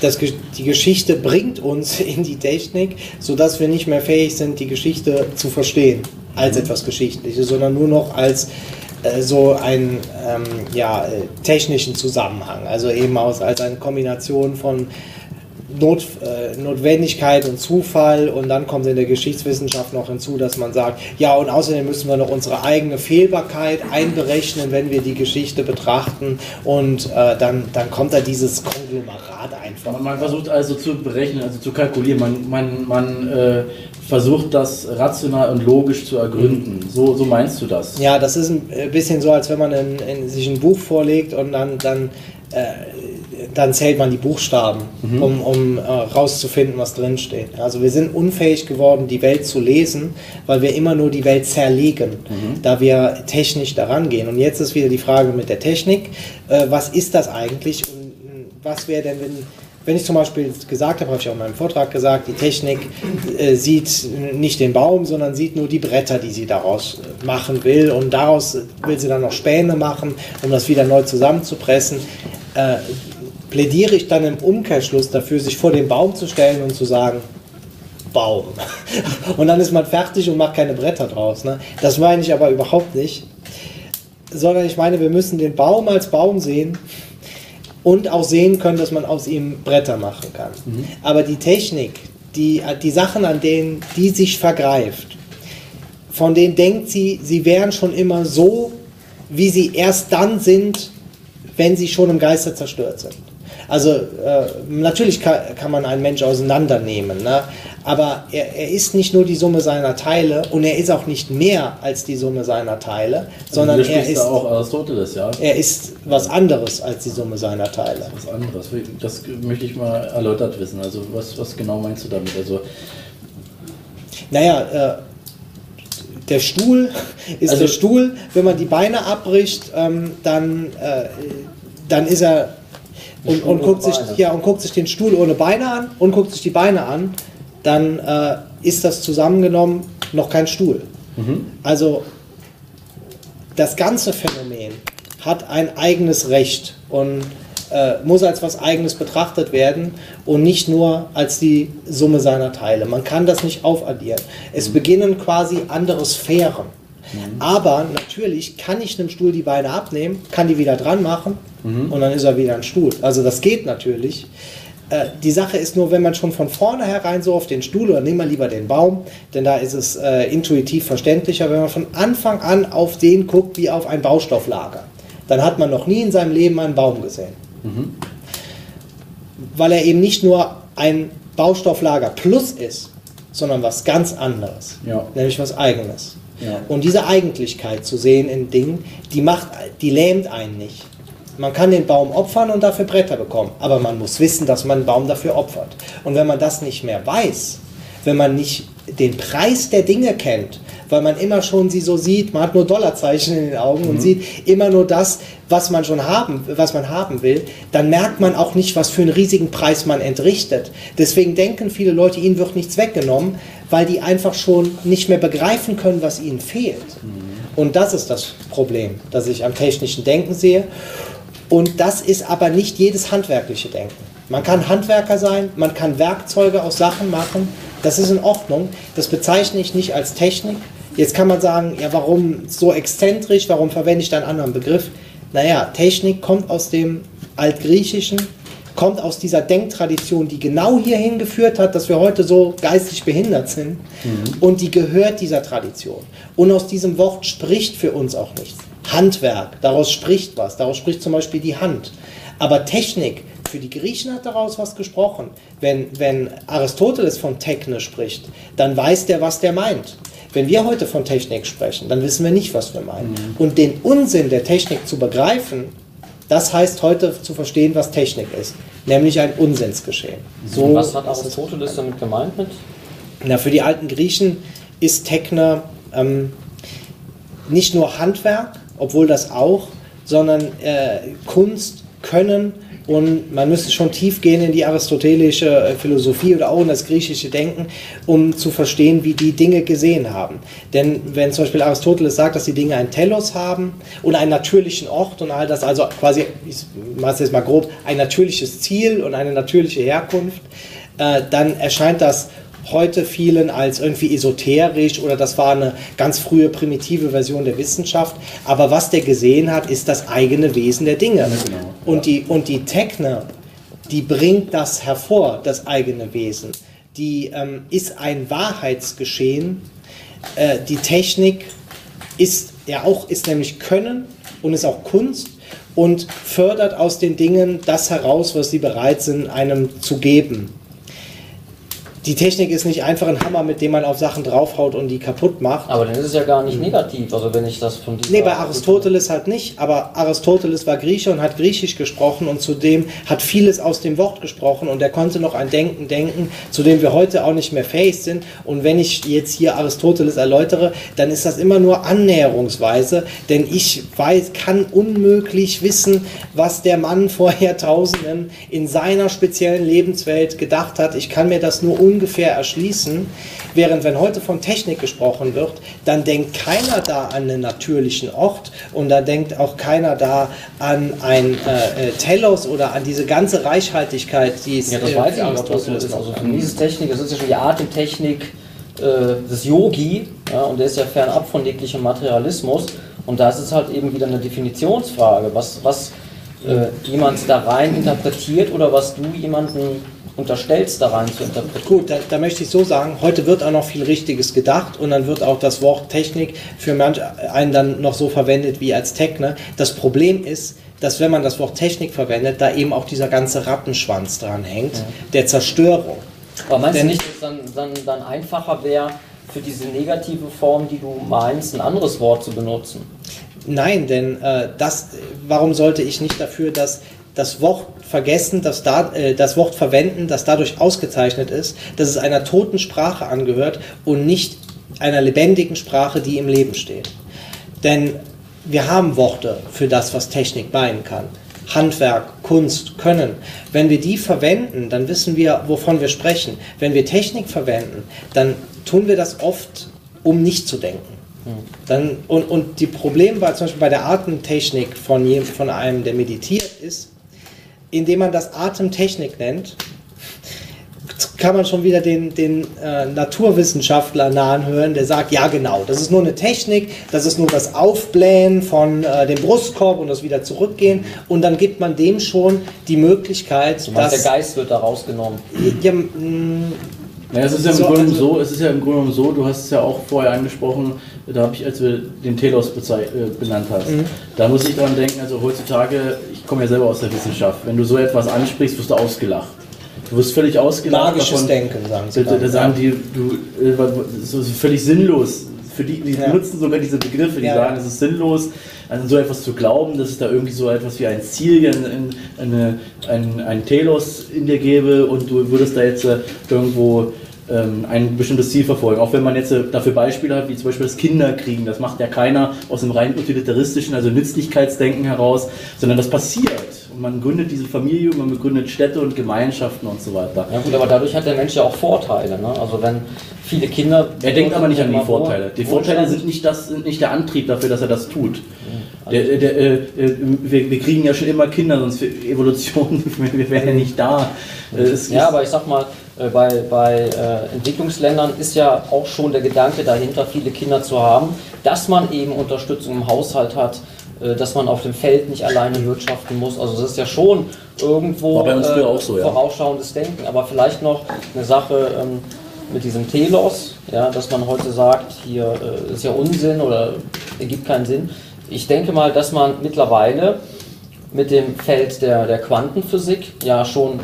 Das, die Geschichte bringt uns in die Technik, sodass wir nicht mehr fähig sind, die Geschichte zu verstehen als etwas Geschichtliches, sondern nur noch als äh, so einen ähm, ja, äh, technischen Zusammenhang. Also eben aus, als eine Kombination von Not, äh, Notwendigkeit und Zufall und dann kommt in der Geschichtswissenschaft noch hinzu, dass man sagt, ja und außerdem müssen wir noch unsere eigene Fehlbarkeit einberechnen, wenn wir die Geschichte betrachten und äh, dann, dann kommt da dieses Konglomerat einfach. man, versucht also zu berechnen, also zu kalkulieren, man, man, man äh, versucht das rational und logisch zu ergründen. So, so meinst du das? Ja, das ist ein äh, bisschen so, als wenn man in, in, sich ein Buch vorlegt und dann, dann, äh, dann zählt man die Buchstaben, um, um äh, rauszufinden, was drinsteht. Also wir sind unfähig geworden, die Welt zu lesen, weil wir immer nur die Welt zerlegen, da wir technisch daran gehen. Und jetzt ist wieder die Frage mit der Technik, äh, was ist das eigentlich und äh, was wäre denn, wenn wenn ich zum Beispiel gesagt habe, habe ich auch in meinem Vortrag gesagt, die Technik äh, sieht nicht den Baum, sondern sieht nur die Bretter, die sie daraus äh, machen will. Und daraus will sie dann noch Späne machen, um das wieder neu zusammenzupressen. Äh, plädiere ich dann im Umkehrschluss dafür, sich vor den Baum zu stellen und zu sagen, Baum. Und dann ist man fertig und macht keine Bretter draus. Ne? Das meine ich aber überhaupt nicht. Sondern ich meine, wir müssen den Baum als Baum sehen und auch sehen können, dass man aus ihm Bretter machen kann. Aber die Technik, die, die Sachen, an denen die sich vergreift, von denen denkt sie, sie wären schon immer so, wie sie erst dann sind, wenn sie schon im Geiste zerstört sind. Also äh, natürlich kann, kann man einen Mensch auseinandernehmen, ne? aber er, er ist nicht nur die Summe seiner Teile und er ist auch nicht mehr als die Summe seiner Teile, sondern Also, er ist, auch Aristoteles, ja? er ist was anderes als die Summe seiner Teile. Was anderes. Das möchte ich mal erläutert wissen. Also was, was genau meinst du damit? Also Naja, äh, der Stuhl ist Also- der Stuhl. Wenn man die Beine abbricht, ähm, dann, äh, dann ist er und, und, guckt sich, Beine. ja, und guckt sich den Stuhl ohne Beine an und guckt sich die Beine an, dann äh, ist das zusammengenommen noch kein Stuhl. Also das ganze Phänomen hat ein eigenes Recht und äh, muss als was Eigenes betrachtet werden und nicht nur als die Summe seiner Teile. Man kann das nicht aufaddieren. Es mhm. beginnen quasi andere Sphären. Mhm. Aber natürlich kann ich einem Stuhl die Beine abnehmen, kann die wieder dran machen mhm. und dann ist er wieder ein Stuhl. Also das geht natürlich. Äh, die Sache ist nur, wenn man schon von vornherein so auf den Stuhl oder nehmen wir lieber den Baum, denn da ist es äh, intuitiv verständlicher, wenn man von Anfang an auf den guckt wie auf ein Baustofflager. Dann hat man noch nie in seinem Leben einen Baum gesehen. Mhm. Weil er eben nicht nur ein Baustofflager plus ist, sondern was ganz anderes, ja. nämlich was eigenes. Ja. Und diese Eigentlichkeit zu sehen in Dingen, die macht, die lähmt einen nicht. Man kann den Baum opfern und dafür Bretter bekommen, aber man muss wissen, dass man einen Baum dafür opfert. Und wenn man das nicht mehr weiß, wenn man nicht den Preis der Dinge kennt, weil man immer schon sie so sieht, man hat nur Dollarzeichen in den Augen mhm. und sieht immer nur das, was man schon haben, was man haben will, dann merkt man auch nicht, was für einen riesigen Preis man entrichtet. Deswegen denken viele Leute, ihnen wird nichts weggenommen, weil die einfach schon nicht mehr begreifen können, was ihnen fehlt. Mhm. Und das ist das Problem, das ich am technischen Denken sehe. Und das ist aber nicht jedes handwerkliche Denken. Man kann Handwerker sein, man kann Werkzeuge aus Sachen machen, das ist in Ordnung. Das bezeichne ich nicht als Technik. Jetzt kann man sagen, ja, warum so exzentrisch, warum verwende ich da einen anderen Begriff? Naja, Technik kommt aus dem Altgriechischen, kommt aus dieser Denktradition, die genau hierhin geführt hat, dass wir heute so geistig behindert sind. Mhm. Und die gehört dieser Tradition. Und aus diesem Wort spricht für uns auch nichts. Handwerk, daraus spricht was, daraus spricht zum Beispiel die Hand. Aber Technik, für die Griechen hat daraus was gesprochen. Wenn, wenn Aristoteles von Techne spricht, dann weiß der, was der meint. Wenn wir heute von Technik sprechen, dann wissen wir nicht, was wir meinen. Mhm. Und den Unsinn der Technik zu begreifen, das heißt heute zu verstehen, was Technik ist, nämlich ein Unsinnsgeschehen. So was hat Aristoteles damit gemeint mit? Na, für die alten Griechen ist Techne ähm, nicht nur Handwerk, obwohl das auch, sondern äh, Kunst, Können und man müsste schon tief gehen in die aristotelische äh, Philosophie oder auch in das griechische Denken, um zu verstehen, wie die Dinge gesehen haben. Denn wenn zum Beispiel Aristoteles sagt, dass die Dinge einen Telos haben und einen natürlichen Ort und all das, also quasi, ich mache es jetzt mal grob, ein natürliches Ziel und eine natürliche Herkunft, äh, dann erscheint das heute vielen als irgendwie esoterisch oder das war eine ganz frühe primitive Version der Wissenschaft. Aber was der gesehen hat, ist das eigene Wesen der Dinge. Genau. Und, die, und die Techne, die bringt das hervor, das eigene Wesen. Die ähm, ist ein Wahrheitsgeschehen. Äh, die Technik ist ja auch, ist nämlich Können und ist auch Kunst und fördert aus den Dingen das heraus, was sie bereit sind, einem zu geben die Technik ist nicht einfach ein Hammer, mit dem man auf Sachen draufhaut und die kaputt macht. Aber dann ist es ja gar nicht negativ, also wenn ich das von Nee, bei Aristoteles halt nicht, aber Aristoteles war Grieche und hat Griechisch gesprochen und zudem hat vieles aus dem Wort gesprochen und er konnte noch ein Denken denken, zu dem wir heute auch nicht mehr fähig sind. Und wenn ich jetzt hier Aristoteles erläutere, dann ist das immer nur annäherungsweise, denn ich weiß, kann unmöglich wissen, was der Mann vor Jahrtausenden in seiner speziellen Lebenswelt gedacht hat. Ich kann mir das nur ungefähr erschließen. Während wenn heute von Technik gesprochen wird, dann denkt keiner da an einen natürlichen Ort und da denkt auch keiner da an ein äh, äh Telos oder an diese ganze Reichhaltigkeit, die es Ja, das weiß ich auch, was ist. Also für mich ist Technik, das ist ja schon die Atemtechnik äh, des Yogi ja, und der ist ja fernab von jeglichem Materialismus und da ist es halt eben wieder eine Definitionsfrage, was, was äh, jemand da rein interpretiert oder was du jemanden unterstellst, da rein zu interpretieren. Gut, da, da, möchte ich so sagen, heute wird auch noch viel Richtiges gedacht und dann wird auch das Wort Technik für manch einen dann noch so verwendet wie als Techne. Das Problem ist, dass wenn man das Wort Technik verwendet, da eben auch dieser ganze Rattenschwanz dran hängt, ja. der Zerstörung. Aber meinst Denn, du nicht, dass dann, dann, dann einfacher wäre, für diese negative Form, die du meinst, ein anderes Wort zu benutzen? Nein, denn äh, das, warum sollte ich nicht dafür, dass das Wort vergessen, das, da, äh, das Wort verwenden, das dadurch ausgezeichnet ist, dass es einer toten Sprache angehört und nicht einer lebendigen Sprache, die im Leben steht. Denn wir haben Worte für das, was Technik meinen kann. Handwerk, Kunst, Können. Wenn wir die verwenden, dann wissen wir, wovon wir sprechen. Wenn wir Technik verwenden, dann tun wir das oft, um nicht zu denken. Dann, und, und die Probleme bei, zum Beispiel bei der Atemtechnik von, jedem, von einem, der meditiert, ist, indem man das Atemtechnik nennt, kann man schon wieder den, den äh, Naturwissenschaftler nahen hören, der sagt, ja genau, das ist nur eine Technik, das ist nur das Aufblähen von äh, dem Brustkorb und das wieder zurückgehen und dann gibt man dem schon die Möglichkeit, Du meinst, dass... der Geist wird da rausgenommen. Ja, mh, Ja, es ist ja im So, Grunde also- so, es ist ja im Grunde so, du hast es ja auch vorher angesprochen, da habe ich, als wir den Telos äh, benannt hast, Mhm. da muss ich dran denken, also heutzutage, ich komme ja selber aus der Wissenschaft, wenn du so etwas ansprichst, wirst du ausgelacht. Du wirst völlig ausgelacht. magisches davon. Denken, sagen sie. Da, da sagen die, du, äh, so ist völlig sinnlos. Für die, die Ja. benutzen sogar diese Begriffe, die Ja. sagen, es ist sinnlos, an so etwas zu glauben, dass es da irgendwie so etwas wie ein Ziel, ein, eine, ein, ein Telos in dir gäbe und du würdest da jetzt äh, irgendwo ein bestimmtes Ziel verfolgen. Auch wenn man jetzt äh, dafür Beispiele hat, wie zum Beispiel das Kinderkriegen, das macht ja keiner aus dem rein utilitaristischen, also Nützlichkeitsdenken heraus, sondern das passiert. Und man gründet diese Familie, man gründet Städte und Gemeinschaften und so weiter. Ja gut, aber dadurch hat der Mensch ja auch Vorteile. Ne? Also wenn viele Kinder... Er denkt aber nicht an die Vorteile. Die Vorteile sind nicht, das, sind nicht der Antrieb dafür, dass er das tut. Der, der, der, äh, äh, wir, wir kriegen ja schon immer Kinder, sonst für Evolution, wir wären ja nicht da. Es Ja, aber ich sag mal, bei, bei äh, Entwicklungsländern ist ja auch schon der Gedanke dahinter, viele Kinder zu haben, dass man eben Unterstützung im Haushalt hat, äh, dass man auf dem Feld nicht alleine wirtschaften muss. Also das ist ja schon irgendwo War bei uns früher auch so, ja. vorausschauendes Denken. Aber vielleicht noch eine Sache ähm, mit diesem Telos, ja, dass man heute sagt, hier äh, ist ja Unsinn oder ergibt keinen Sinn. Ich denke mal, dass man mittlerweile mit dem Feld der, der Quantenphysik ja schon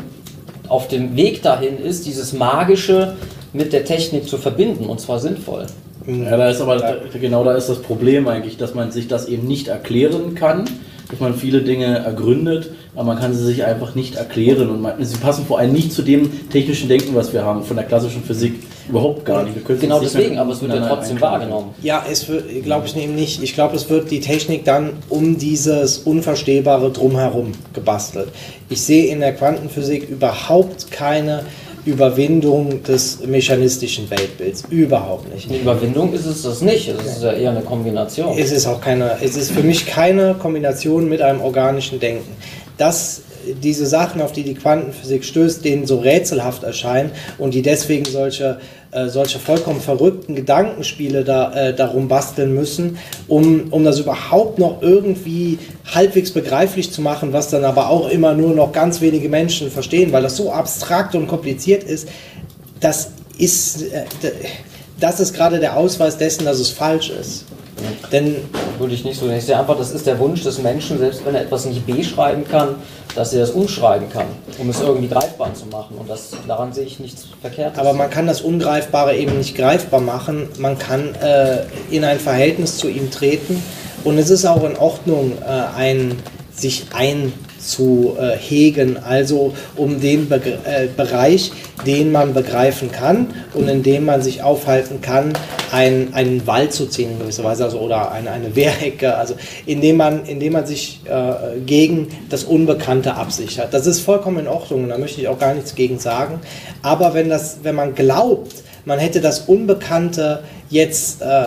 auf dem Weg dahin ist, dieses Magische mit der Technik zu verbinden und zwar sinnvoll. Ja, da ist aber genau da ist das Problem eigentlich, dass man sich das eben nicht erklären kann, dass man viele Dinge ergründet, aber man kann sie sich einfach nicht erklären und man, sie passen vor allem nicht zu dem technischen Denken, was wir haben von der klassischen Physik überhaupt gar nicht. Genau deswegen, aber es wird ja trotzdem wahrgenommen. Ja, es glaube ich eben nicht. Ich glaube, es wird die Technik dann um dieses Unverstehbare drumherum gebastelt. Ich sehe in der Quantenphysik überhaupt keine Überwindung des mechanistischen Weltbilds. Überhaupt nicht. Eine Überwindung ist es das nicht, es ist ja eher eine Kombination. Es ist auch keine, es ist für mich keine Kombination mit einem organischen Denken. Dass diese Sachen, auf die die Quantenphysik stößt, denen so rätselhaft erscheinen und die deswegen solche, äh, solche vollkommen verrückten Gedankenspiele da, äh, darum basteln müssen, um, um das überhaupt noch irgendwie halbwegs begreiflich zu machen, was dann aber auch immer nur noch ganz wenige Menschen verstehen, weil das so abstrakt und kompliziert ist, das ist, äh, das ist gerade der Ausweis dessen, dass es falsch ist. Denn Würde ich nicht so. Ich sehe einfach, das ist der Wunsch des Menschen, selbst wenn er etwas nicht beschreiben kann, dass er es umschreiben kann, um es irgendwie greifbar zu machen. Und das, daran sehe ich nichts Verkehrtes. Aber man kann das Ungreifbare eben nicht greifbar machen. Man kann äh, in ein Verhältnis zu ihm treten. Und es ist auch in Ordnung, äh, ein, sich einzuhegen, also um den Begr äh, Bereich, den man begreifen kann und in dem man sich aufhalten kann, ein, einen Wald zu ziehen in gewisser Weise also, oder eine, eine Wehrhecke, also indem man, indem man sich äh, gegen das Unbekannte absichert. Das ist vollkommen in Ordnung und da möchte ich auch gar nichts gegen sagen. Aber wenn, das, wenn man glaubt, man hätte das Unbekannte jetzt, äh, äh,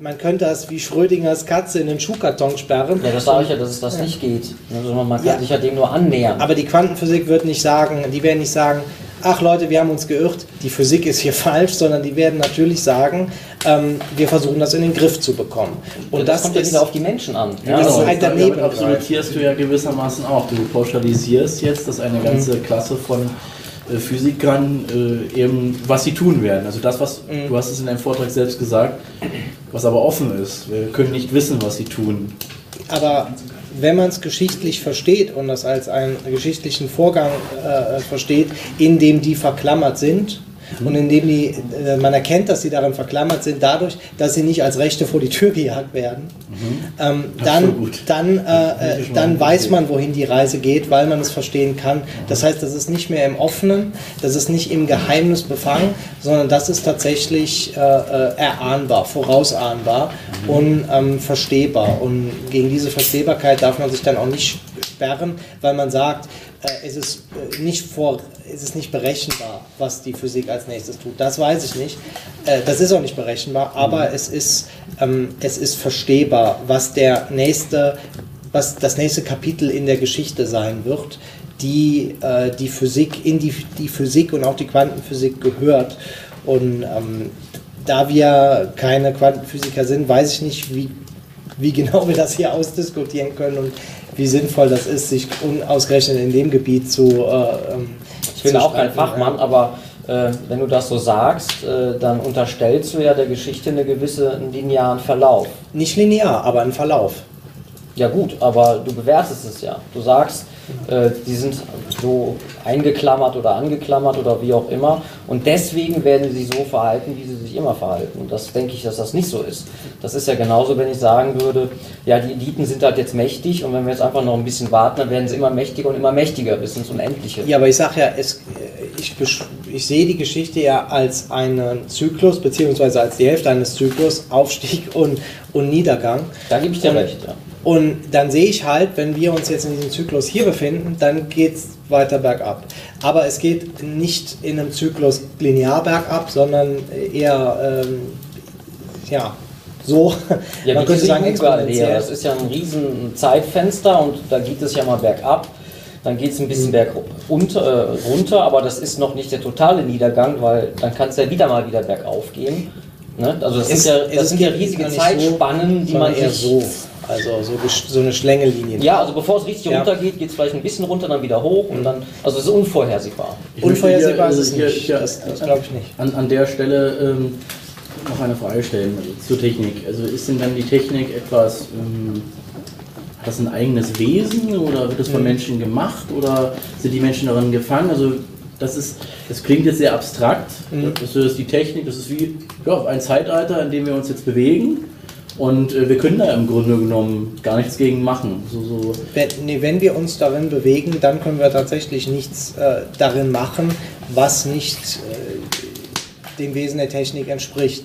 man könnte das wie Schrödingers Katze in den Schuhkarton sperren. ja, das sage ich ja, dass es das nicht geht. Also man kann Ja. sich ja dem nur annähern. Aber die Quantenphysik wird nicht sagen, die werden nicht sagen, ach Leute, wir haben uns geirrt, die Physik ist hier falsch, sondern die werden natürlich sagen, ähm, wir versuchen das in den Griff zu bekommen. Und das, das, kommt ja ist wieder auf die Menschen an. Ja, Das genau. ist halt Damit daneben absolutierst du ja gewissermaßen auch. Du pauschalisierst jetzt, dass eine ganze Klasse von Physikern äh, eben, was sie tun werden. Also das, was, du hast es in deinem Vortrag selbst gesagt, was aber offen ist. Wir können nicht wissen, was sie tun. Aber wenn man es geschichtlich versteht und das als einen geschichtlichen Vorgang äh, versteht, in dem die verklammert sind und in dem die, äh, man erkennt, dass sie darin verklammert sind, dadurch, dass sie nicht als Rechte vor die Tür gejagt werden, ähm, ist voll dann, dann, äh, äh, dann weiß man, wohin die Reise geht, weil man es verstehen kann. Das heißt, das ist nicht mehr im Offenen, das ist nicht im Geheimnis befangen, sondern das ist tatsächlich äh, äh, erahnbar, vorausahnbar und ähm, verstehbar. Und gegen diese Verstehbarkeit darf man sich dann auch nicht sperren, weil man sagt, äh, es, ist, äh, nicht vor, es ist nicht berechenbar, was die Physik als nächstes tut. Das weiß ich nicht. Äh, das ist auch nicht berechenbar, aber es, ist, ähm, es ist verstehbar, was der nächste was das nächste Kapitel in der Geschichte sein wird, die die Physik in die, die Physik und auch die Quantenphysik gehört. Und ähm, da wir keine Quantenphysiker sind, weiß ich nicht, wie, wie genau wir das hier ausdiskutieren können und wie sinnvoll das ist, sich unausgerechnet in dem Gebiet zu. Äh, ähm, ich bin auch kein Fachmann, aber äh, wenn du das so sagst, äh, dann unterstellst du ja der Geschichte eine gewisse einen linearen Verlauf. Nicht linear, aber einen Verlauf. Ja gut, aber du bewertest es ja. Du sagst, äh, die sind so eingeklammert oder angeklammert oder wie auch immer und deswegen werden sie so verhalten, wie sie sich immer verhalten. Und das denke ich, dass das nicht so ist. Das ist ja genauso, wenn ich sagen würde, ja, die Eliten sind halt jetzt mächtig und wenn wir jetzt einfach noch ein bisschen warten, dann werden sie immer mächtiger und immer mächtiger bis ins Unendliche. Ja, aber ich sage ja, es, ich, ich sehe die Geschichte ja als einen Zyklus, beziehungsweise als die Hälfte eines Zyklus, Aufstieg und, und Niedergang. Da gebe ich dir und, recht, ja. Und dann sehe ich halt, wenn wir uns jetzt in diesem Zyklus hier befinden, dann geht es weiter bergab. Aber es geht nicht in einem Zyklus linear bergab, sondern eher, ähm, ja, so. Ja, Man könnte sagen, exponentiell. Das ist ja ein riesen Zeitfenster und da geht es ja mal bergab. Dann geht es ein bisschen mhm. berg runter, äh, runter, aber das ist noch nicht der totale Niedergang, weil dann kann es ja wieder mal wieder bergauf gehen. Ne? Also das, es, sind, ja, das sind ja riesige Zeitspannen, so, die man sich so also so, so eine Schlängellinie. Ja, also bevor es richtig ja. runter geht, geht es vielleicht ein bisschen runter, dann wieder hoch und dann. Also es ist unvorhersehbar. Ich unvorhersehbar ist es hier, nicht. Hier, das, das glaube ich nicht. An, an der Stelle ähm, noch eine Frage stellen zur Technik. Also ist denn dann die Technik etwas. Ähm, hat das ein eigenes Wesen oder wird das von mhm. Menschen gemacht oder sind die Menschen darin gefangen? Also das ist, das klingt jetzt sehr abstrakt. Mhm. Das ist die Technik, das ist wie ja, ein Zeitalter, in dem wir uns jetzt bewegen. Und äh, wir können da im Grunde genommen gar nichts gegen machen. So, so. Wenn, nee, wenn wir uns darin bewegen, dann können wir tatsächlich nichts äh, darin machen, was nicht äh, dem Wesen der Technik entspricht.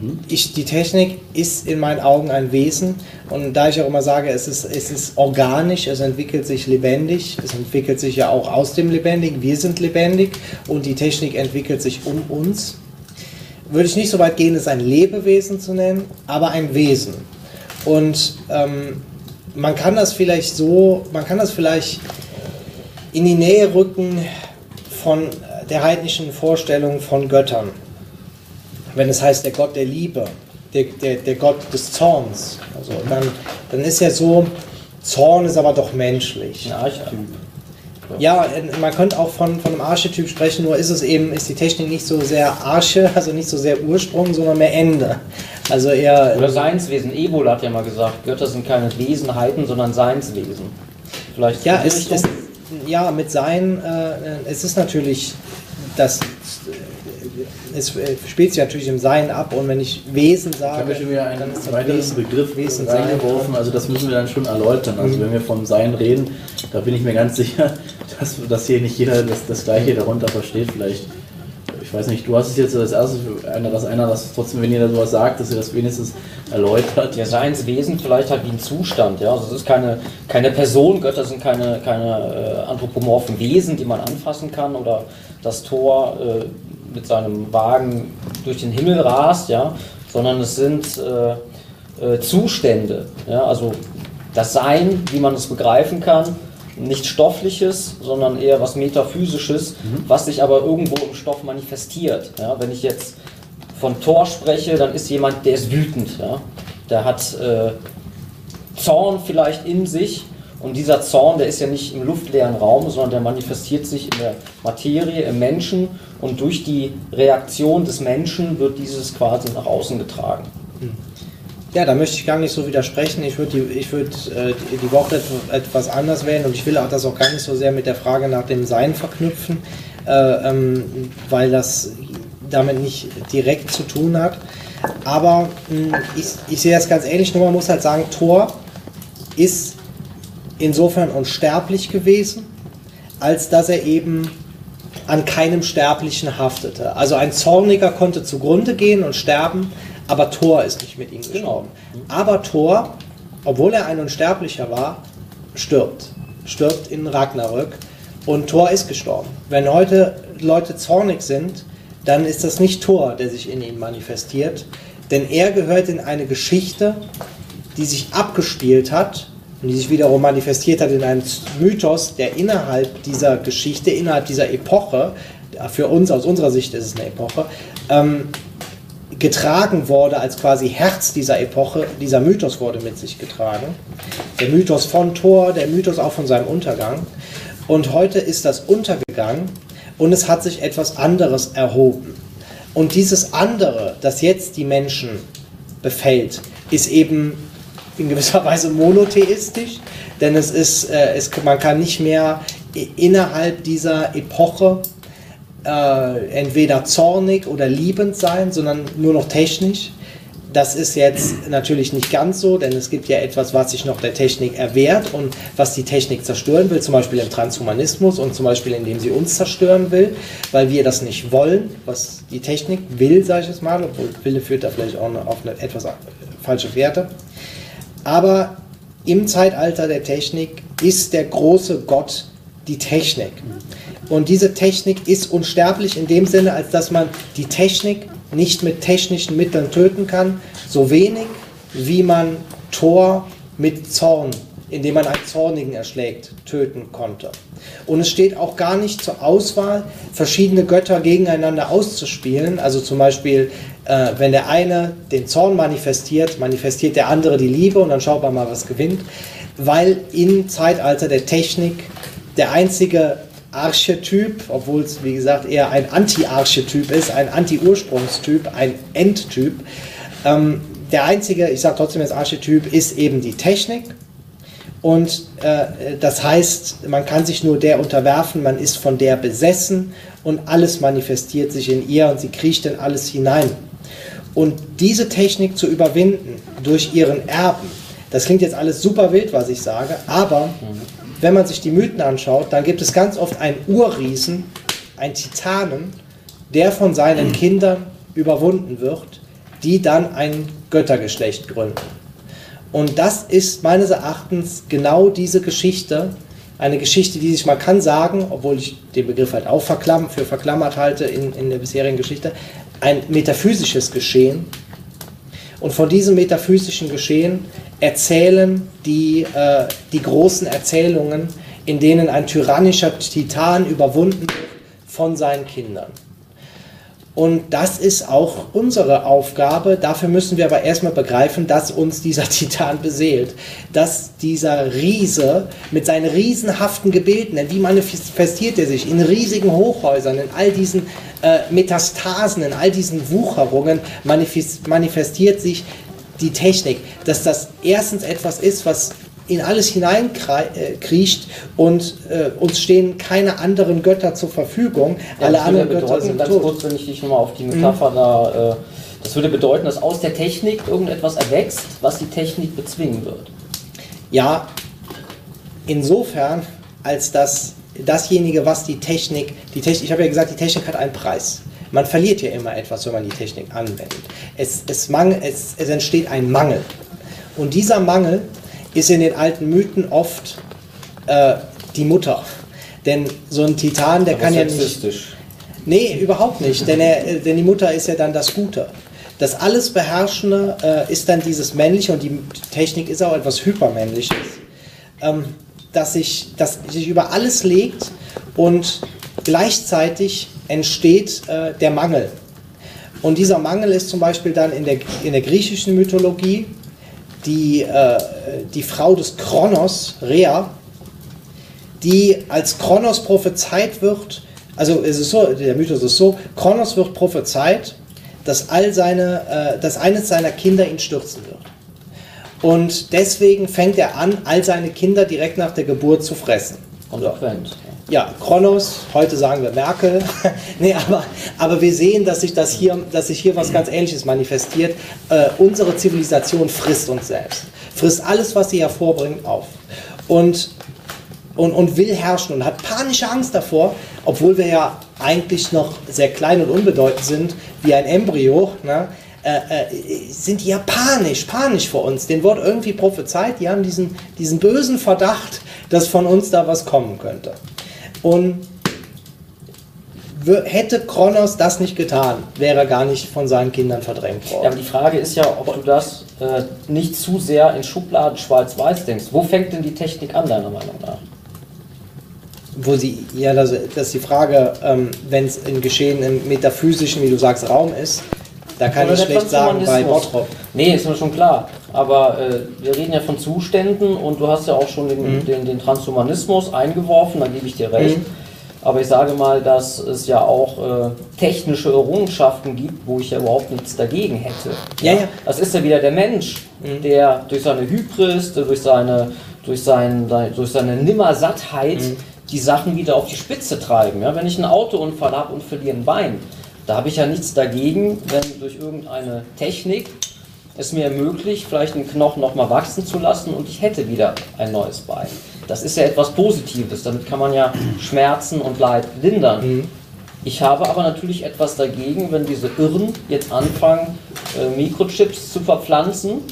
Mhm. Ich, die Technik ist in meinen Augen ein Wesen und da ich auch immer sage, es ist, es ist organisch, es entwickelt sich lebendig, es entwickelt sich ja auch aus dem Lebendigen, wir sind lebendig und die Technik entwickelt sich um uns würde ich nicht so weit gehen, es ein Lebewesen zu nennen, aber ein Wesen. Und ähm, man kann das vielleicht so, man kann das vielleicht in die Nähe rücken von der heidnischen Vorstellung von Göttern. Wenn es heißt, der Gott der Liebe, der, der, der Gott des Zorns. Also dann, dann ist ja so, Zorn ist aber doch menschlich. Ein Archetyp. Ja, man könnte auch von, von einem Archetyp sprechen, nur ist es eben, ist die Technik nicht so sehr Arche, also nicht so sehr Ursprung, sondern mehr Ende. Also eher. Oder Seinswesen. Ebola hat ja mal gesagt, Götter sind keine Wesenheiten, sondern Seinswesen. Vielleicht ja, es, es, ja, mit Sein, äh, es ist natürlich das es äh, spielt sich natürlich im Sein ab und wenn ich Wesen sage, habe ich schon wieder einen weiteren Wesen, Begriff Wesen reingeworfen. Also das müssen wir dann schon erläutern. Also mhm. wenn wir vom Sein reden, da bin ich mir ganz sicher, dass, dass hier nicht jeder das, das Gleiche darunter versteht. Vielleicht, ich weiß nicht, du hast es jetzt als erstes, einer, dass einer das trotzdem, wenn ihr sowas sagt, dass ihr das wenigstens erläutert. Ja, Seinswesen vielleicht halt wie ein Zustand. Ja, also es ist keine, keine Person, Götter sind keine, keine äh, anthropomorphen Wesen, die man anfassen kann oder das Tor. Äh, mit seinem Wagen durch den Himmel rast, ja, sondern es sind äh, äh, Zustände, ja, also das Sein, wie man es begreifen kann, nichts Stoffliches, sondern eher was Metaphysisches, mhm. was sich aber irgendwo im Stoff manifestiert. Ja. Wenn ich jetzt von Tor spreche, dann ist jemand, der ist wütend, ja. der hat äh, Zorn vielleicht in sich und dieser Zorn, der ist ja nicht im luftleeren Raum, sondern der manifestiert sich in der Materie, im Menschen und durch die Reaktion des Menschen wird dieses quasi nach außen getragen. Ja, da möchte ich gar nicht so widersprechen. Ich würde die, würd, äh, die Worte etwas anders wählen und ich will auch das auch gar nicht so sehr mit der Frage nach dem Sein verknüpfen, äh, ähm, weil das damit nicht direkt zu tun hat. Aber mh, ich, ich sehe das ganz ähnlich, nur man muss halt sagen, Thor ist insofern unsterblich gewesen, als dass er eben an keinem Sterblichen haftete. Also ein Zorniger konnte zugrunde gehen und sterben, aber Thor ist nicht mit ihm gestorben. Aber Thor, obwohl er ein Unsterblicher war, stirbt. Stirbt in Ragnarök und Thor ist gestorben. Wenn heute Leute zornig sind, dann ist das nicht Thor, der sich in ihnen manifestiert, denn er gehört in eine Geschichte, die sich abgespielt hat und die sich wiederum manifestiert hat in einem Mythos, der innerhalb dieser Geschichte, innerhalb dieser Epoche, für uns aus unserer Sicht ist es eine Epoche, ähm, getragen wurde als quasi Herz dieser Epoche. Dieser Mythos wurde mit sich getragen. Der Mythos von Thor, der Mythos auch von seinem Untergang. Und heute ist das untergegangen und es hat sich etwas anderes erhoben. Und dieses andere, das jetzt die Menschen befällt, ist eben in gewisser Weise monotheistisch, denn es ist, äh, es, man kann nicht mehr innerhalb dieser Epoche äh, entweder zornig oder liebend sein, sondern nur noch technisch. Das ist jetzt natürlich nicht ganz so, denn es gibt ja etwas, was sich noch der Technik erwehrt und was die Technik zerstören will, zum Beispiel im Transhumanismus und zum Beispiel indem sie uns zerstören will, weil wir das nicht wollen, was die Technik will, sage ich es mal, obwohl Wille führt da vielleicht auch auf eine etwas falsche Fährte. Aber im Zeitalter der Technik ist der große Gott die Technik. Und diese Technik ist unsterblich in dem Sinne, als dass man die Technik nicht mit technischen Mitteln töten kann, so wenig wie man Thor mit Zorn, indem man einen Zornigen erschlägt, töten konnte. Und es steht auch gar nicht zur Auswahl, verschiedene Götter gegeneinander auszuspielen. Also zum Beispiel, äh, wenn der eine den Zorn manifestiert, manifestiert der andere die Liebe und dann schaut man mal, was gewinnt. Weil im Zeitalter der Technik der einzige Archetyp, obwohl es wie gesagt eher ein Anti-Archetyp ist, ein Anti-Ursprungstyp, ein Endtyp. Ähm, der einzige, ich sage trotzdem jetzt Archetyp, ist eben die Technik. Und äh, das heißt, man kann sich nur der unterwerfen, man ist von der besessen und alles manifestiert sich in ihr und sie kriecht in alles hinein. Und diese Technik zu überwinden durch ihren Erben, das klingt jetzt alles super wild, was ich sage, aber mhm wenn man sich die Mythen anschaut, dann gibt es ganz oft einen Urriesen, einen Titanen, der von seinen Kindern überwunden wird, die dann ein Göttergeschlecht gründen. Und das ist meines Erachtens genau diese Geschichte, eine Geschichte, die sich, man kann sagen, obwohl ich den Begriff halt auch verklamm, für verklammert halte in, in der bisherigen Geschichte, ein metaphysisches Geschehen. Und von diesem metaphysischen Geschehen erzählen die, äh, die großen Erzählungen, in denen ein tyrannischer Titan überwunden wird von seinen Kindern. Und das ist auch unsere Aufgabe. Dafür müssen wir aber erstmal begreifen, dass uns dieser Titan beseelt. Dass dieser Riese mit seinen riesenhaften Gebilden, denn wie manifestiert er sich in riesigen Hochhäusern, in all diesen äh, Metastasen, in all diesen Wucherungen, manifestiert sich die Technik, dass das erstens etwas ist, was in alles hineinkriecht und äh, uns stehen keine anderen Götter zur Verfügung. Ja, Alle anderen Götter bedeuten, sind ganz tot. kurz, wenn ich dich nochmal auf die Metapher mhm. da, äh, das würde bedeuten, dass aus der Technik irgendetwas erwächst, was die Technik bezwingen wird. Ja, insofern, als dass dasjenige, was die Technik, die Technik, ich habe ja gesagt, die Technik hat einen Preis. Man verliert ja immer etwas, wenn man die Technik anwendet. Es, es, mangel, es, es entsteht ein Mangel. Und dieser Mangel ist in den alten Mythen oft äh, die Mutter. Denn so ein Titan, der Aber kann ja nicht. Nee, überhaupt nicht. Denn, er, denn die Mutter ist ja dann das Gute. Das alles Beherrschende äh, ist dann dieses Männliche und die Technik ist auch etwas Hypermännliches, ähm, dass, sich, das sich über alles legt und gleichzeitig entsteht äh, der Mangel. Und dieser Mangel ist zum Beispiel dann in der, in der griechischen Mythologie die, äh, die Frau des Kronos, Rhea, die als Kronos prophezeit wird, also es ist so, der Mythos ist so, Kronos wird prophezeit, dass, all seine, äh, dass eines seiner Kinder ihn stürzen wird. Und deswegen fängt er an, all seine Kinder direkt nach der Geburt zu fressen. Konsequent. Ja, Kronos, heute sagen wir Merkel. nee, aber, aber wir sehen, dass sich, das hier, dass sich hier was ganz Ähnliches manifestiert. Äh, unsere Zivilisation frisst uns selbst. Frisst alles, was sie hervorbringt, auf. Und, und, und will herrschen und hat panische Angst davor, obwohl wir ja eigentlich noch sehr klein und unbedeutend sind, wie ein Embryo. Ne? Äh, äh, sind die ja panisch, panisch vor uns. Den wird irgendwie prophezeit, die haben diesen, diesen bösen Verdacht, dass von uns da was kommen könnte. Und hätte Kronos das nicht getan, wäre er gar nicht von seinen Kindern verdrängt worden. Ja, aber die Frage ist ja, ob du das äh, nicht zu sehr in Schubladen schwarz-weiß denkst. Wo fängt denn die Technik an, deiner Meinung nach? Wo sie, ja, das, das ist die Frage, ähm, wenn es in Geschehen im metaphysischen, wie du sagst, Raum ist, da kann Oder ich schlecht sagen bei Bottrop. Nee, ist mir schon klar. Aber äh, wir reden ja von Zuständen und du hast ja auch schon den, mhm. den, den Transhumanismus eingeworfen, da gebe ich dir recht. Mhm. Aber ich sage mal, dass es ja auch äh, technische Errungenschaften gibt, wo ich ja überhaupt nichts dagegen hätte. Ja, ja. Das ist ja wieder der Mensch, mhm. der durch seine Hybris, durch seine, durch sein, durch seine Nimmersattheit mhm. die Sachen wieder auf die Spitze treiben. Ja? Wenn ich einen Autounfall habe und verliere ein Bein, da habe ich ja nichts dagegen, wenn durch irgendeine Technik es mir ermöglicht, vielleicht einen Knochen nochmal wachsen zu lassen und ich hätte wieder ein neues Bein. Das ist ja etwas Positives, damit kann man ja Schmerzen und Leid lindern. Mhm. Ich habe aber natürlich etwas dagegen, wenn diese Irren jetzt anfangen, äh, Mikrochips zu verpflanzen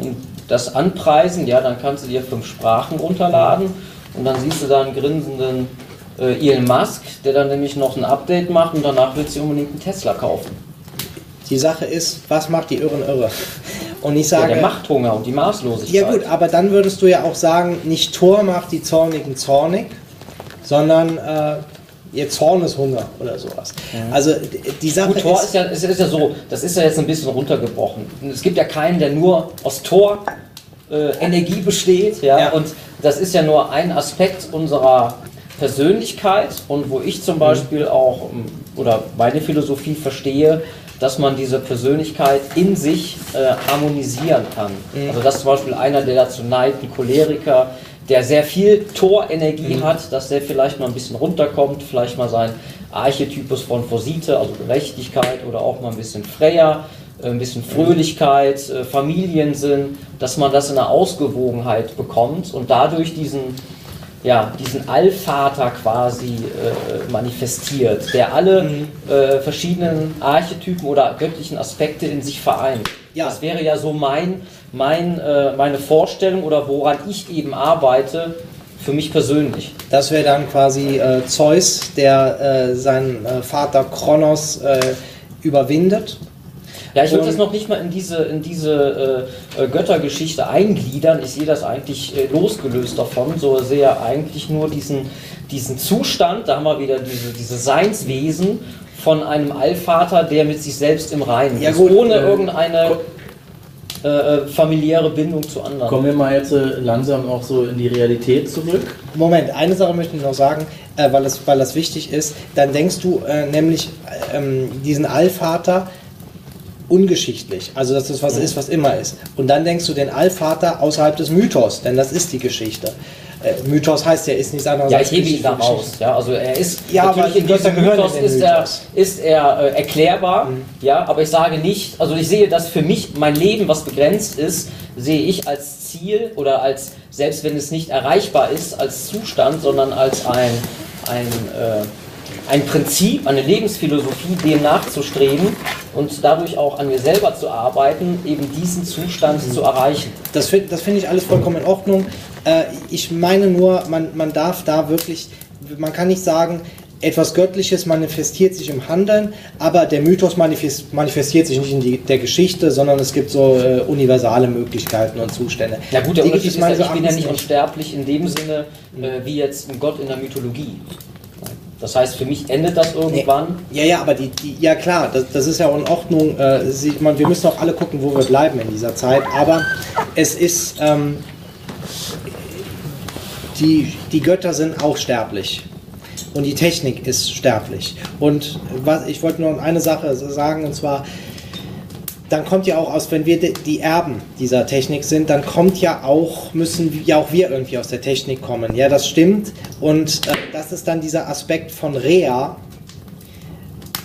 und das anpreisen, ja, dann kannst du dir fünf Sprachen runterladen und dann siehst du da einen grinsenden äh, Elon Musk, der dann nämlich noch ein Update macht und danach willst du unbedingt einen Tesla kaufen. Die Sache ist, was macht die Irren irre? Und ich sage. Ja, der Machthunger und die Maßlosigkeit. Ja, gut, aber dann würdest du ja auch sagen, nicht Tor macht die Zornigen zornig, sondern äh, ihr Zorn ist Hunger oder sowas. Mhm. Also die Sache Gut, Tor ist, ist, ja, ist, ist, ja so, das ist ja jetzt ein bisschen runtergebrochen. Es gibt ja keinen, der nur aus Tor äh, Energie besteht, ja? ja? und das ist ja nur ein Aspekt unserer Persönlichkeit und wo ich zum mhm. Beispiel auch oder meine Philosophie verstehe, dass man diese Persönlichkeit in sich äh, harmonisieren kann. Mhm. Also das ist zum Beispiel einer, der dazu neigt, ein Choleriker, der sehr viel Torenergie mhm. hat, dass der vielleicht mal ein bisschen runterkommt, vielleicht mal sein Archetypus von Phosite, also Gerechtigkeit oder auch mal ein bisschen Freya, äh, ein bisschen Fröhlichkeit, äh, Familiensinn, dass man das in einer Ausgewogenheit bekommt und dadurch diesen ja, diesen Allvater quasi äh, manifestiert, der alle mhm. äh, verschiedenen Archetypen oder göttlichen Aspekte in sich vereint. Ja. Das wäre ja so mein, mein, äh, meine Vorstellung oder woran ich eben arbeite, für mich persönlich. Das wäre dann quasi äh, Zeus, der äh, seinen äh, Vater Kronos überwindet ja, ich würde das noch nicht mal in diese, in diese äh, äh, Göttergeschichte eingliedern. Ich sehe das eigentlich äh, losgelöst davon. So sehe eigentlich nur diesen, diesen Zustand, da haben wir wieder diese, diese Seinswesen von einem Allvater, der mit sich selbst im Reinen ja, ist, gut, ohne äh, irgendeine äh, äh, familiäre Bindung zu anderen. Kommen wir mal jetzt langsam auch so in die Realität zurück. Moment, eine Sache möchte ich noch sagen, weil, das, weil das wichtig ist. Dann denkst du nämlich ähm, diesen Allvater, ungeschichtlich. Also dass das was ist, was immer ist. Und dann denkst du den Allvater außerhalb des Mythos, denn das ist die Geschichte. Äh, Mythos heißt ja, ist nichts anderes ja, ich hebe ihn da raus. Ja, also er ist ja, natürlich in diesem Mythos, in ist er, ist er äh, erklärbar, mhm. ja, aber ich sage nicht, also ich sehe, dass für mich mein Leben, was begrenzt ist, sehe ich als Ziel oder als, selbst wenn es nicht erreichbar ist, als Zustand, sondern als ein, ein äh, ein Prinzip, eine Lebensphilosophie, dem nachzustreben und dadurch auch an mir selber zu arbeiten, eben diesen Zustand mhm. zu erreichen. Das finde das find ich alles vollkommen in Ordnung. Äh, ich meine nur, man, man darf da wirklich, man kann nicht sagen, etwas Göttliches manifestiert sich im Handeln, aber der Mythos manifestiert sich nicht in die, der Geschichte, sondern es gibt so äh, universale Möglichkeiten und Zustände. Na gut, der Unterschied ist ja, ich bin ja nicht unsterblich in dem Sinne äh, wie jetzt ein Gott in der Mythologie. Das heißt, für mich endet das irgendwann. Ja, ja, aber die, die ja klar, das, das, ist ja in Ordnung. Äh, sieht man, wir müssen auch alle gucken, wo wir bleiben in dieser Zeit. Aber es ist, ähm, die, die Götter sind auch sterblich. Und die Technik ist sterblich. Und was, ich wollte nur eine Sache sagen, und zwar, dann kommt ja auch aus, wenn wir die Erben dieser Technik sind, dann kommt ja auch, müssen ja auch wir irgendwie aus der Technik kommen. Ja, das stimmt. Und äh, das ist dann dieser Aspekt von Rea.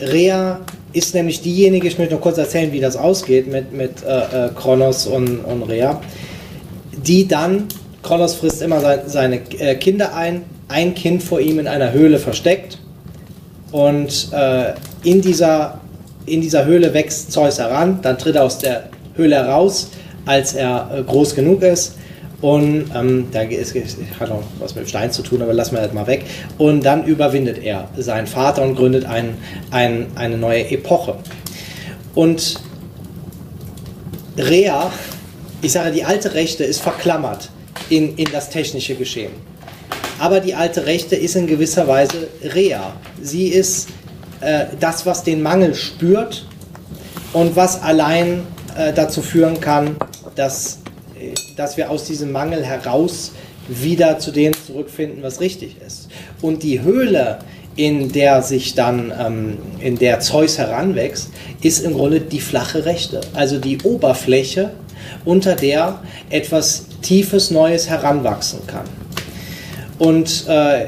Rea ist nämlich diejenige, ich möchte noch kurz erzählen, wie das ausgeht mit, mit äh, äh Kronos und, und Rea, die dann, Kronos frisst immer sein, seine äh, Kinder ein, ein Kind vor ihm in einer Höhle versteckt und äh, in dieser in dieser Höhle wächst Zeus heran, dann tritt er aus der Höhle heraus, als er äh, groß genug ist Und ähm, da ist, hat auch was mit Stein zu tun, aber lassen wir das mal weg. Und dann überwindet er seinen Vater und gründet ein, ein, eine neue Epoche. Und Rea, ich sage, die alte Rechte ist verklammert in, in das technische Geschehen. Aber die alte Rechte ist in gewisser Weise Rea. Sie ist äh, das, was den Mangel spürt und was allein äh, dazu führen kann, dass, äh, dass wir aus diesem Mangel heraus wieder zu dem zurückfinden, was richtig ist. Und die Höhle, in der sich dann, ähm, in der Zeus heranwächst, ist im Grunde die flache Rechte. Also die Oberfläche, unter der etwas Tiefes, Neues heranwachsen kann. Und äh,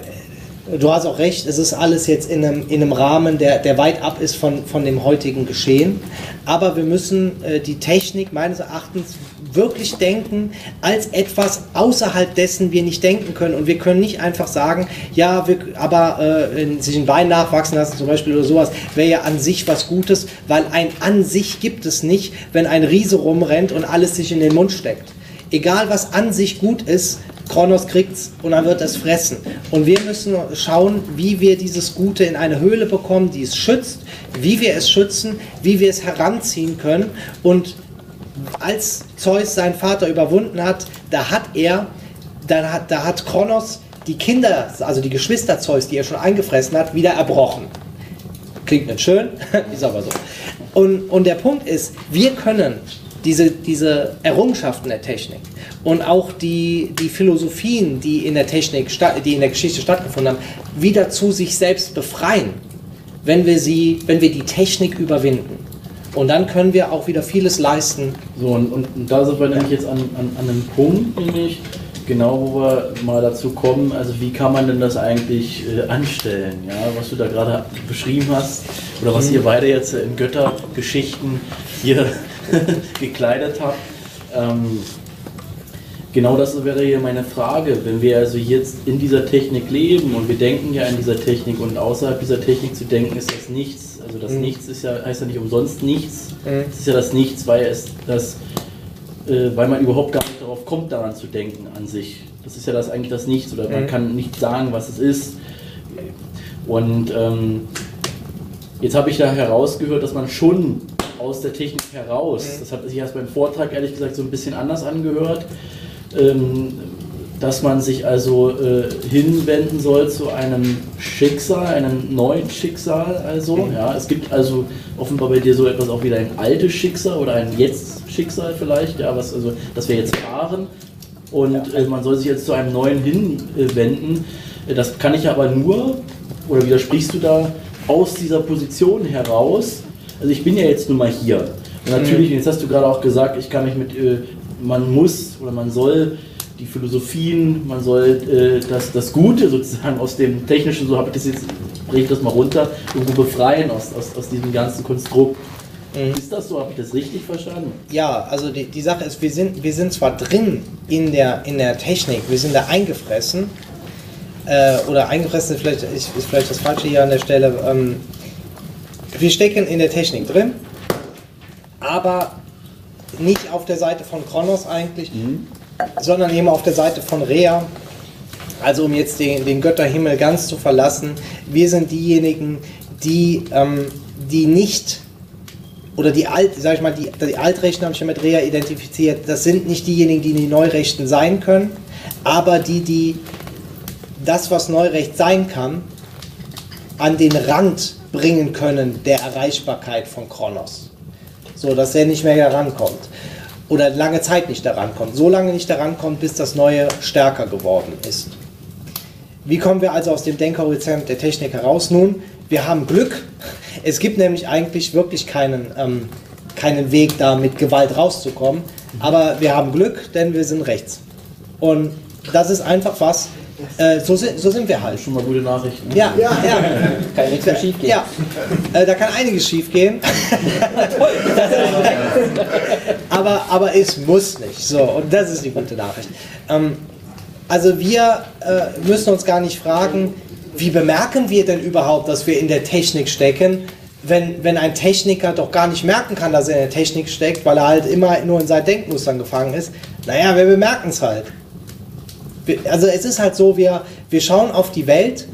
du hast auch recht, es ist alles jetzt in einem, in einem Rahmen, der, der weit ab ist von, von dem heutigen Geschehen. Aber wir müssen äh, die Technik meines Erachtens wirklich denken als etwas außerhalb dessen wir nicht denken können. Und wir können nicht einfach sagen, ja, wir, aber äh, sich ein Wein nachwachsen lassen zum Beispiel oder sowas, wäre ja an sich was Gutes, weil ein an sich gibt es nicht, wenn ein Riese rumrennt und alles sich in den Mund steckt. Egal was an sich gut ist, Kronos kriegt's und dann wird es fressen. Und wir müssen schauen, wie wir dieses Gute in eine Höhle bekommen, die es schützt, wie wir es schützen, wie wir es heranziehen können. Und als Zeus seinen Vater überwunden hat, da hat er, da hat, da hat Kronos die Kinder, also die Geschwister Zeus, die er schon eingefressen hat, wieder erbrochen. Klingt nicht schön, ist aber so. Und, und der Punkt ist, wir können diese, diese Errungenschaften der Technik und auch die, die Philosophien, die in der Technik, die in der Geschichte stattgefunden haben, wieder zu sich selbst befreien, wenn wir sie, wenn wir die Technik überwinden. Und dann können wir auch wieder vieles leisten. So, und, und da sind wir nämlich jetzt an, an, an einem Punkt, nämlich genau, wo wir mal dazu kommen, also wie kann man denn das eigentlich äh, anstellen, ja, was du da gerade beschrieben hast, oder was mhm. ihr beide jetzt in Göttergeschichten hier gekleidet habt. Ähm, genau das wäre hier meine Frage. Wenn wir also jetzt in dieser Technik leben und wir denken ja in dieser Technik und außerhalb dieser Technik zu denken, ist das nichts. Also das mhm. Nichts ist ja, heißt ja nicht umsonst nichts. Mhm. Es ist ja das Nichts, weil es das, äh, weil man überhaupt gar nicht darauf kommt, daran zu denken an sich. Das ist ja das eigentlich das Nichts oder man mhm. kann nicht sagen, was es ist. Und ähm, jetzt habe ich da herausgehört, dass man schon aus der Technik heraus. Mhm. Das hat sich erst beim Vortrag ehrlich gesagt so ein bisschen anders angehört. Ähm, dass man sich also äh, hinwenden soll zu einem Schicksal, einem neuen Schicksal also. Mhm. Ja, es gibt also offenbar bei dir so etwas auch wieder ein altes Schicksal oder ein Jetzt-Schicksal vielleicht, ja, was also, das wir jetzt fahren. Und äh, man soll sich jetzt zu einem neuen hinwenden. Das kann ich aber nur, oder widersprichst du da, aus dieser Position heraus, also ich bin ja jetzt nun mal hier. Und natürlich, mhm. jetzt hast du gerade auch gesagt, ich kann mich mit, äh, man muss oder man soll die Philosophien, man soll äh, das, das Gute sozusagen aus dem Technischen, so habe ich das jetzt, breche ich das mal runter, irgendwo befreien aus, aus, aus diesem ganzen Konstrukt. Mhm. Ist das so? Habe ich das richtig verstanden? Ja, also die, die Sache ist, wir sind, wir sind zwar drin in der, in der Technik, wir sind da eingefressen, äh, oder eingefressen ist vielleicht, ist, ist vielleicht das Falsche hier an der Stelle, ähm, wir stecken in der Technik drin, aber nicht auf der Seite von Kronos eigentlich, mhm. sondern eben auf der Seite von Rea. Also um jetzt den, den Götterhimmel ganz zu verlassen, wir sind diejenigen, die, ähm, die nicht oder die Alt, sag ich mal, die, die Altrechten habe ich ja mit Rea identifiziert, das sind nicht diejenigen, die die Neurechten sein können, aber die, die das, was Neurecht sein kann, an den Rand bringen können der Erreichbarkeit von Kronos. So dass er nicht mehr herankommt. Oder lange Zeit nicht daran kommt. So lange nicht daran kommt, bis das Neue stärker geworden ist. Wie kommen wir also aus dem Denkhorizont der Technik heraus? Nun, wir haben Glück. Es gibt nämlich eigentlich wirklich keinen, ähm, keinen Weg, da mit Gewalt rauszukommen. Aber wir haben Glück, denn wir sind rechts. Und das ist einfach was, äh, so, sind, so sind wir halt. Schon mal gute Nachrichten. Ja, ja. ja. Kann ja nichts mehr schief gehen. Ja, äh, da kann einiges schief gehen. aber, aber es muss nicht. So, und das ist die gute Nachricht. Ähm, also wir äh, müssen uns gar nicht fragen, wie bemerken wir denn überhaupt, dass wir in der Technik stecken? wenn, wenn ein Techniker doch gar nicht merken kann, dass er in der Technik steckt, weil er halt immer nur in seinen Denkmustern gefangen ist, naja, wir bemerken es halt. Also es ist halt so, wir, wir schauen auf die Welt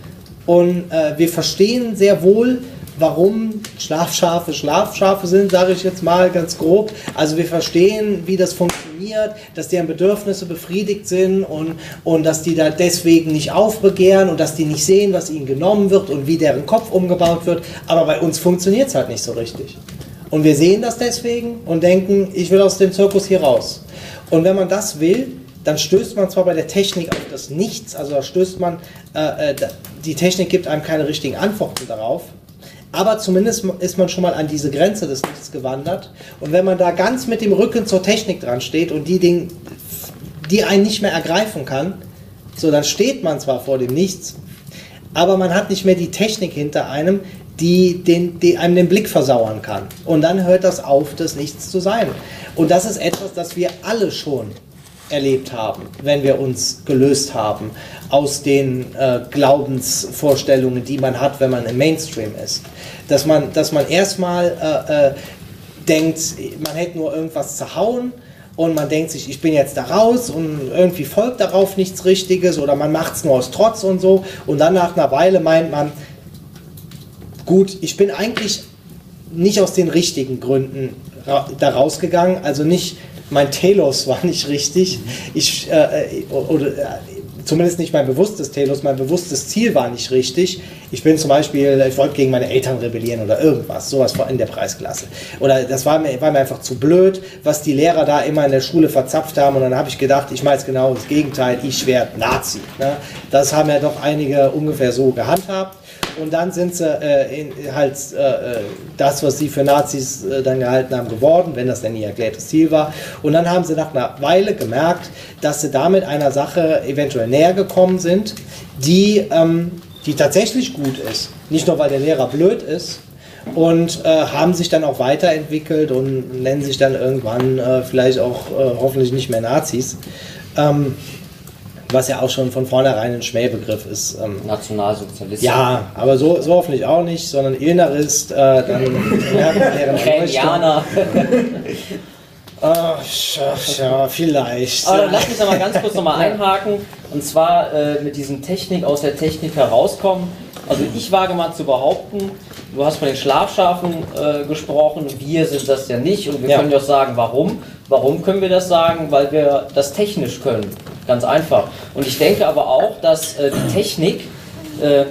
und äh, wir verstehen sehr wohl, warum Schlafschafe Schlafschafe sind, sage ich jetzt mal ganz grob. Also wir verstehen, wie das funktioniert, dass deren Bedürfnisse befriedigt sind und, und dass die da deswegen nicht aufbegehren und dass die nicht sehen, was ihnen genommen wird und wie deren Kopf umgebaut wird. Aber bei uns funktioniert es halt nicht so richtig. Und wir sehen das deswegen und denken, ich will aus dem Zirkus hier raus. Und wenn man das will, dann stößt man zwar bei der Technik auf das Nichts, also da stößt man, äh, äh die Technik gibt einem keine richtigen Antworten darauf, aber zumindest ist man schon mal an diese Grenze des Nichts gewandert. Und wenn man da ganz mit dem Rücken zur Technik dran steht und die, Ding, die einen nicht mehr ergreifen kann, so dann steht man zwar vor dem Nichts, aber man hat nicht mehr die Technik hinter einem, die, den, die einem den Blick versauern kann. Und dann hört das auf, das Nichts zu sein. Und das ist etwas, das wir alle schon erlebt haben, wenn wir uns gelöst haben aus den äh, Glaubensvorstellungen, die man hat, wenn man im Mainstream ist. Dass man, dass man erstmal äh, äh, denkt, man hätte nur irgendwas zu hauen und man denkt sich, ich bin jetzt da raus und irgendwie folgt darauf nichts Richtiges oder man macht es nur aus Trotz und so und dann nach einer Weile meint man, gut, ich bin eigentlich nicht aus den richtigen Gründen da rausgegangen, also nicht mein Telos war nicht richtig. Ich, äh, äh oder, äh, zumindest nicht mein bewusstes Telos, mein bewusstes Ziel war nicht richtig. Ich bin zum Beispiel, ich wollte gegen meine Eltern rebellieren oder irgendwas, sowas in der Preisklasse. Oder das war mir, war mir einfach zu blöd, was die Lehrer da immer in der Schule verzapft haben. Und dann habe ich gedacht, ich mache jetzt genau das Gegenteil, ich werde Nazi. Ne? Das haben ja doch einige ungefähr so gehandhabt und dann sind sie äh, in, halt äh, das, was sie für Nazis äh, dann gehalten haben, geworden, wenn das denn ihr erklärtes Ziel war. Und dann haben sie nach einer Weile gemerkt, dass sie damit einer Sache eventuell näher gekommen sind, die, ähm, die tatsächlich gut ist. Nicht nur, weil der Lehrer blöd ist, und äh, haben sich dann auch weiterentwickelt und nennen sich dann irgendwann äh, vielleicht auch äh, hoffentlich nicht mehr Nazis. Ähm, was ja auch schon von vornherein ein Schmähbegriff ist. Ähm, Nationalsozialist. Ja, aber so, so hoffentlich auch nicht, sondern Innerist, äh, dann Kenianer. Ach, ja, vielleicht. Aber dann lass mich noch mal ganz kurz noch mal einhaken. Und zwar äh, mit diesem Technik aus der Technik herauskommen. Also ich wage mal zu behaupten, du hast von den Schlafschafen äh, gesprochen, wir sind das ja nicht und wir ja. können dir auch sagen, warum. Warum können wir das sagen? Weil wir das technisch können. Ganz einfach. Und ich denke aber auch, dass äh, die Technik, äh,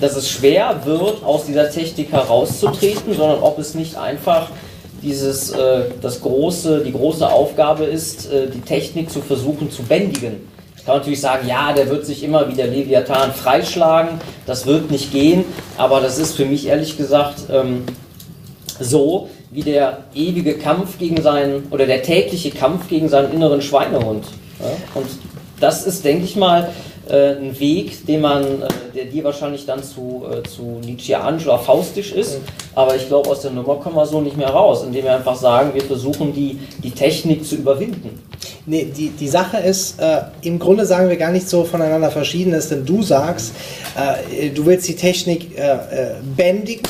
dass es schwer wird, aus dieser Technik herauszutreten, sondern ob es nicht einfach dieses, äh, das große, die große Aufgabe ist, äh, die Technik zu versuchen zu bändigen. Ich kann natürlich sagen, ja, der wird sich immer wie der Leviathan freischlagen, das wird nicht gehen, aber das ist für mich ehrlich gesagt ähm, so wie der ewige Kampf gegen seinen, oder der tägliche Kampf gegen seinen inneren Schweinehund. Und das ist, denke ich mal, äh, ein Weg, den man, äh, der dir wahrscheinlich dann zu, äh, zu Nietzscheanisch oder faustisch ist. Aber ich glaube, aus der Nummer kommen wir so nicht mehr raus, indem wir einfach sagen, wir versuchen die, die Technik zu überwinden. Nee, die, die Sache ist, äh, im Grunde sagen wir gar nicht so voneinander Verschiedenes, denn du sagst, äh, du willst die Technik äh, bändigen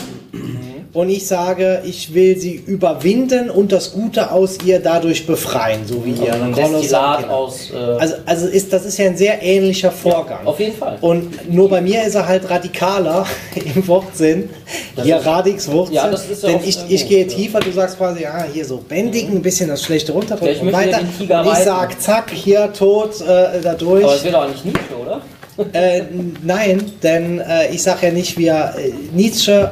und ich sage, ich will sie überwinden und das Gute aus ihr dadurch befreien, so wie ihr ein Destillat aus. Äh also, also ist, das ist ja ein sehr ähnlicher Vorgang. Ja, auf jeden Fall. Und nur bei mir ist er halt radikaler im Wortsinn. Das hier Radix Wurzel. Ja, das ist ja Denn ich, ich gehe tiefer, du sagst quasi, ja, hier so bändigen, ein bisschen das Schlechte runterdrücken und weiter. Ich sag, zack, hier tot, äh, dadurch. Aber es wird auch nicht Nietzsche, oder? Äh, nein, denn äh, ich sage ja nicht, wir äh, Nietzsche,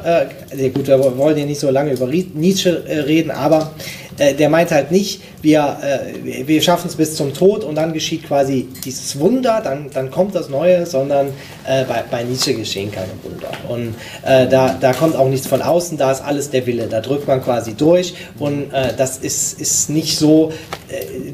äh, gut, wir wollen ja nicht so lange über Nietzsche äh, reden, aber äh, der meint halt nicht, wir, äh, wir schaffen es bis zum Tod und dann geschieht quasi dieses Wunder, dann, dann kommt das Neue, sondern äh, bei, bei Nietzsche geschehen keine Wunder. Und äh, da, da kommt auch nichts von außen, da ist alles der Wille, da drückt man quasi durch und äh, das ist, ist nicht so,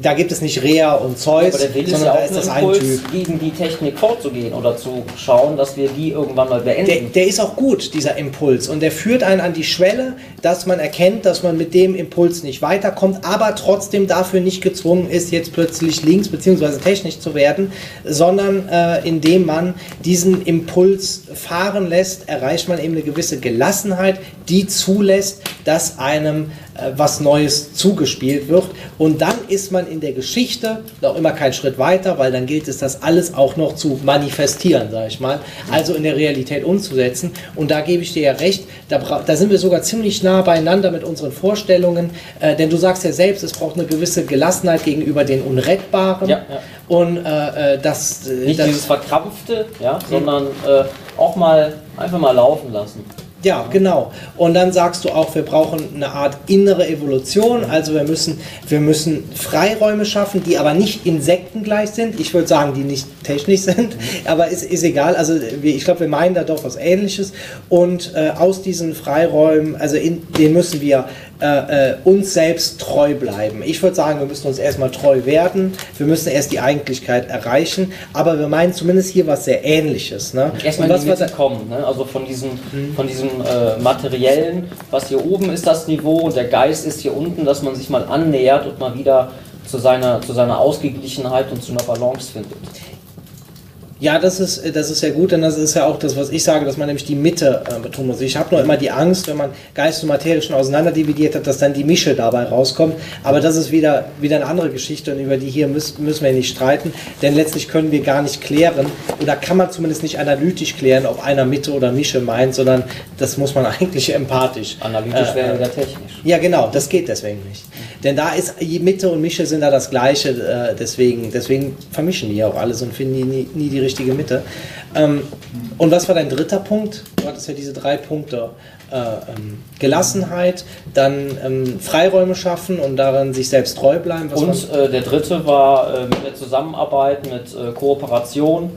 da gibt es nicht Rea und Zeus, sondern ist ja da ist ein Impuls, gegen die Technik vorzugehen oder zu schauen, dass wir die irgendwann mal beenden. Der, der ist auch gut, dieser Impuls und der führt einen an die Schwelle, dass man erkennt, dass man mit dem Impuls nicht weiter weiterkommt, aber trotzdem dafür nicht gezwungen ist, jetzt plötzlich links bzw. technisch zu werden, sondern äh, indem man diesen Impuls fahren lässt, erreicht man eben eine gewisse Gelassenheit, die zulässt, dass einem was Neues zugespielt wird. Und dann ist man in der Geschichte noch immer keinen Schritt weiter, weil dann gilt es, das alles auch noch zu manifestieren, sage ich mal, also in der Realität umzusetzen. Und da gebe ich dir ja recht, da, da sind wir sogar ziemlich nah beieinander mit unseren Vorstellungen, äh, denn du sagst ja selbst, es braucht eine gewisse Gelassenheit gegenüber den Unrettbaren. Ja, ja. Und äh, äh das. Äh, Nicht das, dieses Verkrampfte, ja, sondern äh, auch mal einfach mal laufen lassen. Ja, genau. Und dann sagst du auch, wir brauchen eine Art innere Evolution. Also wir müssen, wir müssen Freiräume schaffen, die aber nicht insektengleich sind. Ich würde sagen, die nicht technisch sind, aber ist, ist egal. Also ich glaube, wir meinen da doch was Ähnliches. Und äh, aus diesen Freiräumen, also in, den müssen wir äh, äh, uns selbst treu bleiben. Ich würde sagen, wir müssen uns erstmal treu werden, wir müssen erst die Eigentlichkeit erreichen, aber wir meinen zumindest hier was sehr Ähnliches. Ne? Erstmal die Mitte kommen, ne? also von diesem, mhm. von diesem äh, materiellen, was hier oben ist das Niveau und der Geist ist hier unten, dass man sich mal annähert und mal wieder zu seiner, zu seiner Ausgeglichenheit und zu einer Balance findet. Ja, das ist, das ist ja gut, denn das ist ja auch das, was ich sage, dass man nämlich die Mitte äh, betonen muss. Ich habe nur immer die Angst, wenn man Geist und Materie schon auseinanderdividiert hat, dass dann die Mische dabei rauskommt. Aber das ist wieder, wieder eine andere Geschichte und über die hier müssen, müssen wir nicht streiten, denn letztlich können wir gar nicht klären oder kann man zumindest nicht analytisch klären, ob einer Mitte oder Mische meint, sondern das muss man eigentlich empathisch. Analytisch äh, wäre wieder technisch. Ja, genau, das geht deswegen nicht. Denn da ist Mitte und Mische sind da das Gleiche, äh, deswegen, deswegen vermischen die auch alles und finden nie, nie die richtige Mitte. Ähm, und was war dein dritter Punkt? Du hattest ja diese drei Punkte. Äh, ähm, Gelassenheit, dann ähm, Freiräume schaffen und darin sich selbst treu bleiben. Was und äh, der dritte war äh, mit der Zusammenarbeit, mit äh, Kooperation,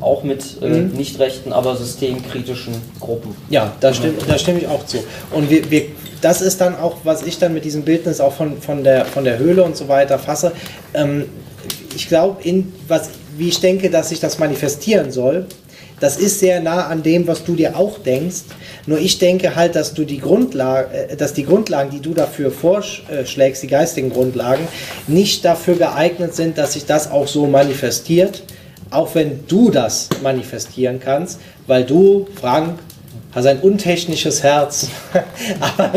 auch mit äh, mhm. nicht rechten, aber systemkritischen Gruppen. Ja, da, stimm, da stimme ich auch zu. Und wir, wir, das ist dann auch, was ich dann mit diesem Bildnis auch von, von, der, von der Höhle und so weiter fasse. Ähm, ich glaube, was wie ich denke, dass sich das manifestieren soll, das ist sehr nah an dem, was du dir auch denkst. Nur ich denke halt, dass du die Grundlage, äh, dass die Grundlagen, die du dafür vorschlägst, die geistigen Grundlagen, nicht dafür geeignet sind, dass sich das auch so manifestiert. Auch wenn du das manifestieren kannst, weil du, Frank, hast ein untechnisches Herz. aber,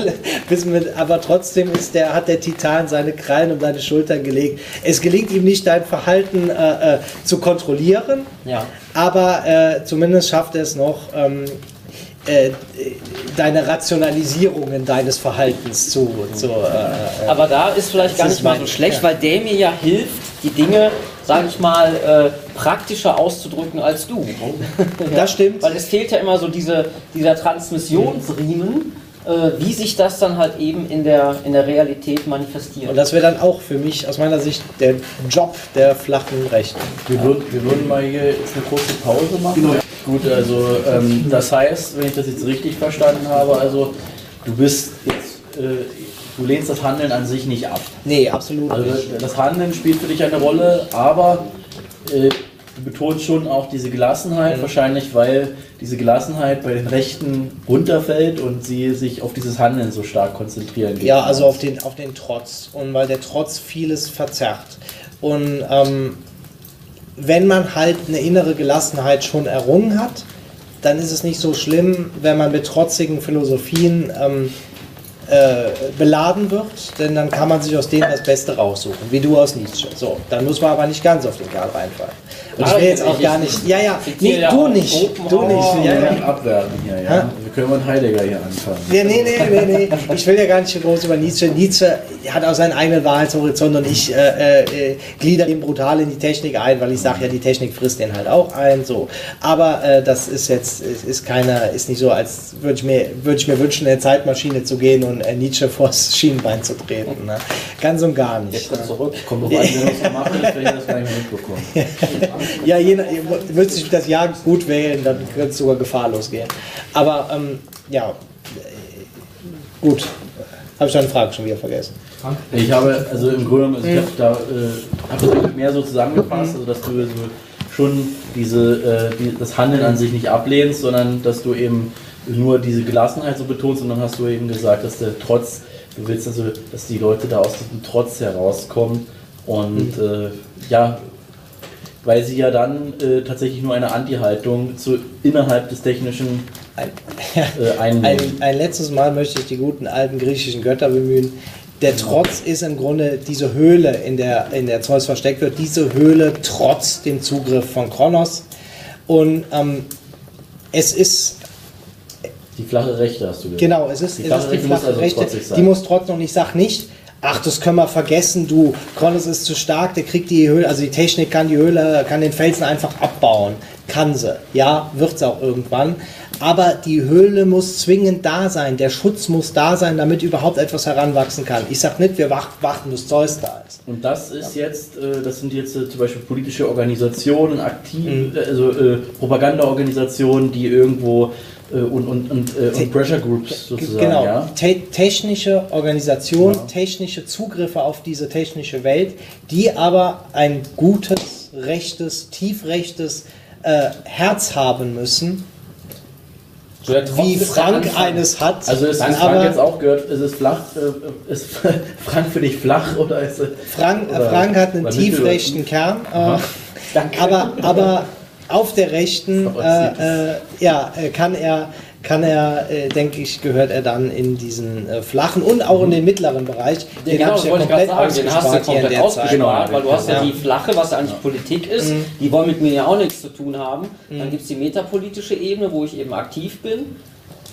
mit, aber, trotzdem ist der, hat der Titan seine Krallen um deine Schultern gelegt. Es gelingt ihm nicht, dein Verhalten äh, äh, zu kontrollieren, ja. aber äh, zumindest schafft er es noch, ähm, äh, deine Rationalisierungen deines Verhaltens zu. zu äh, äh, aber da ist vielleicht gar nicht mal so schlecht, ja. weil der mir ja hilft, die Dinge sage ich mal, äh, praktischer auszudrücken als du. Das stimmt. Weil es fehlt ja immer so diese, dieser Transmissionsriemen, äh, wie sich das dann halt eben in der, in der Realität manifestiert. Und das wäre dann auch für mich aus meiner Sicht der Job der flachen Rechten. Wir, würden, wir würden mal hier jetzt eine kurze Pause machen. Genau. Gut, also ähm, das heißt, wenn ich das jetzt richtig verstanden habe, also du bist jetzt äh, du lehnst das Handeln an sich nicht ab. Nee, absolut also nicht. Das Handeln spielt für dich eine Rolle, aber äh, du betonst schon auch diese Gelassenheit, mhm. wahrscheinlich weil diese Gelassenheit bei den Rechten runterfällt und sie sich auf dieses Handeln so stark konzentrieren. Ja, also auf den, auf den Trotz und weil der Trotz vieles verzerrt. Und ähm, wenn man halt eine innere Gelassenheit schon errungen hat, dann ist es nicht so schlimm, wenn man mit trotzigen Philosophien ähm, äh, beladen wird, denn dann kann man sich aus denen das Beste raussuchen, wie du aus Nietzsche. So, dann muss man aber nicht ganz auf den Kerl reinfallen. Und ich will jetzt auch gar nicht. Ja, ja, nee, du nicht. Du nicht. Ja, ja. Abwerten hier, ja. Wir können mit Heidegger hier anfangen. Ja, nee, nee, nee, nee. Ich will ja gar nicht groß über Nietzsche. Nietzsche hat auch seinen eigenen Wahrheitshorizont und ich äh, äh, glieder ihn brutal in die Technik ein, weil ich sage ja, die Technik frisst den halt auch ein. So. Aber äh, das ist jetzt, ist keiner, ist nicht so, als würde ich, mir, würd ich mir wünschen, in eine Zeitmaschine zu gehen und äh, Nietzsche vors Schienenbein zu treten. Ne? Ganz und gar nicht. Jetzt ne? zurück. Kommt doch an, das machen, ich will das gar nicht mehr mitbekommen. ja, je, würdest du das Jahr gut wählen, dann könnte es sogar gefahrlos gehen. Aber ähm, ja, gut. Habe ich deine Frage schon wieder vergessen. Ich habe, also im Grunde, also ich habe da äh, hab mehr so zusammengefasst, also dass du so schon diese, äh, die, das Handeln an sich nicht ablehnst, sondern dass du eben nur diese Gelassenheit so betonst und dann hast du eben gesagt, dass der Trotz Du willst also, dass die Leute da aus diesem Trotz herauskommen und äh, ja, weil sie ja dann äh, tatsächlich nur eine Anti-Haltung zu innerhalb des technischen Ein, äh, ein, ein letztes Mal möchte ich die guten alten griechischen Götter bemühen. Der Trotz ist im Grunde diese Höhle, in der, in der Zeus versteckt wird. Diese Höhle trotz dem Zugriff von Kronos. Und ähm, es ist die flache Rechte hast du gesagt. Genau, es ist Die flache es ist die Rechte muss flache also Rechte. Die muss trotzdem und ich sag nicht, ach, das können wir vergessen, du, Kronos ist zu stark, der kriegt die Höhle, also die Technik kann die Höhle, kann den Felsen einfach abbauen. Kann sie. Ja, wird sie auch irgendwann. Aber die Höhle muss zwingend da sein, der Schutz muss da sein, damit überhaupt etwas heranwachsen kann. Ich sag nicht, wir warten, bis Zeus da ist. Und das ist jetzt, äh, das sind jetzt äh, zum Beispiel politische Organisationen, aktiv, Mhm. also äh, Propagandaorganisationen, die irgendwo und, und, und, äh, und Pressure Groups sozusagen, Genau, ja. te technische Organisation, Ja. technische Zugriffe auf diese technische Welt, die aber ein gutes, rechtes, tiefrechtes äh, Herz haben müssen, So, wie Frank eines hat. Also ist aber Frank jetzt auch gehört, ist es flach, äh, ist Frank für dich flach oder ist. Frank, oder Frank hat einen tiefrechten Kern, äh, aber, aber auf der rechten äh, äh, ja, äh, kann er, kann er äh, denke ich, gehört er dann in diesen äh, flachen und auch in den mittleren Bereich. Ja, Den genau, hab das ich ja wollte ich gerade komplett sagen. Den hast du ausgespart hier in komplett der Zeit. ausgespart, Genau. weil du hast ja, Ja. die flache, was ja eigentlich Politik ist, Mhm. die wollen mit mir ja auch nichts zu tun haben. Dann gibt es die metapolitische Ebene, wo ich eben aktiv bin.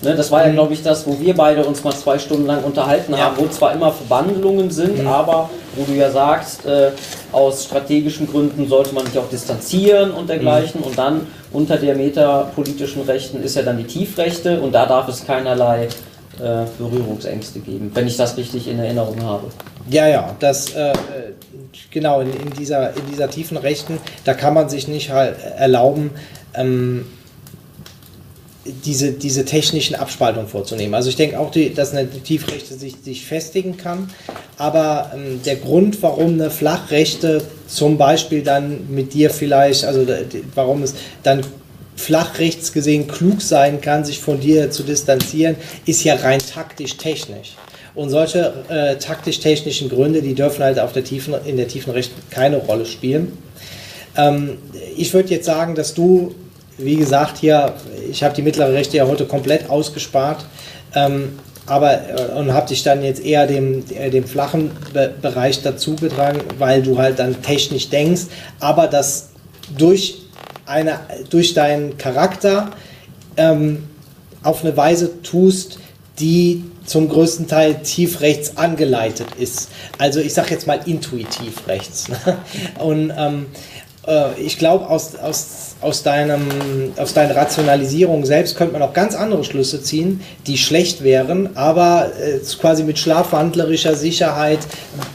Ne, das war ja, glaube ich, das, wo wir beide uns mal zwei Stunden lang unterhalten Mhm. Ja. haben, wo zwar immer Verwandlungen sind, Mhm. aber wo du ja sagst, äh, aus strategischen Gründen sollte man sich auch distanzieren und dergleichen. Mhm. Und dann unter der metapolitischen Rechten ist ja dann die Tiefrechte und da darf es keinerlei äh, Berührungsängste geben, wenn ich das richtig in Erinnerung habe. Ja, ja, das äh, äh, genau in, in, dieser, in dieser tiefen Rechten, da kann man sich nicht halt erlauben, ähm, diese, diese technischen Abspaltungen vorzunehmen. Also ich denke auch, die, dass eine Tiefrechte sich, sich festigen kann, aber ähm, der Grund, warum eine Flachrechte zum Beispiel dann mit dir vielleicht, also warum es dann flachrechts gesehen klug sein kann, sich von dir zu distanzieren, ist ja rein taktisch-technisch. Und solche äh, taktisch-technischen Gründe, die dürfen halt auf der tiefen, in der tiefen Rechten keine Rolle spielen. Ähm, ich würde jetzt sagen, dass du, wie gesagt, hier, ich habe die mittlere Rechte ja heute komplett ausgespart, ähm, aber äh, und habe dich dann jetzt eher dem, äh, dem flachen Be Bereich dazu getragen, weil du halt dann technisch denkst, aber das durch, eine, durch deinen Charakter ähm, auf eine Weise tust, die zum größten Teil tief rechts angeleitet ist. Also ich sage jetzt mal intuitiv rechts. Und ähm, äh, ich glaube, aus, aus, aus, deinem, aus deiner Rationalisierung selbst könnte man auch ganz andere Schlüsse ziehen, die schlecht wären, aber äh, quasi mit schlafwandlerischer Sicherheit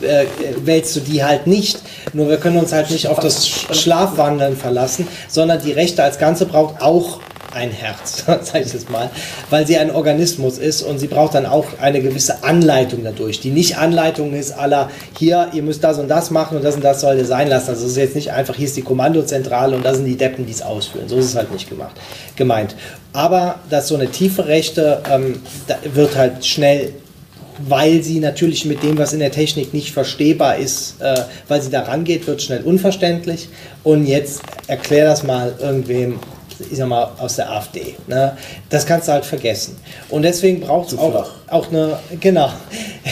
äh, wählst du die halt nicht. Nur wir können uns halt nicht auf das Sch- Schlafwandeln verlassen, sondern die Rechte als Ganze braucht auch ein Herz, sag ich jetzt mal, weil sie ein Organismus ist und sie braucht dann auch eine gewisse Anleitung dadurch, die nicht Anleitung ist aller hier, ihr müsst das und das machen und das und das sollte sein lassen. Also es ist jetzt nicht einfach, hier ist die Kommandozentrale und da sind die Deppen, die es ausführen. So ist es halt nicht gemacht, gemeint. Aber dass so eine tiefe Rechte ähm, wird halt schnell weil sie natürlich mit dem, was in der Technik nicht verstehbar ist, äh, weil sie da rangeht, wird schnell unverständlich. Und jetzt erklär das mal irgendwem, ich sag mal, aus der AfD. Ne? Das kannst du halt vergessen. Und deswegen braucht es auch, auch eine, genau.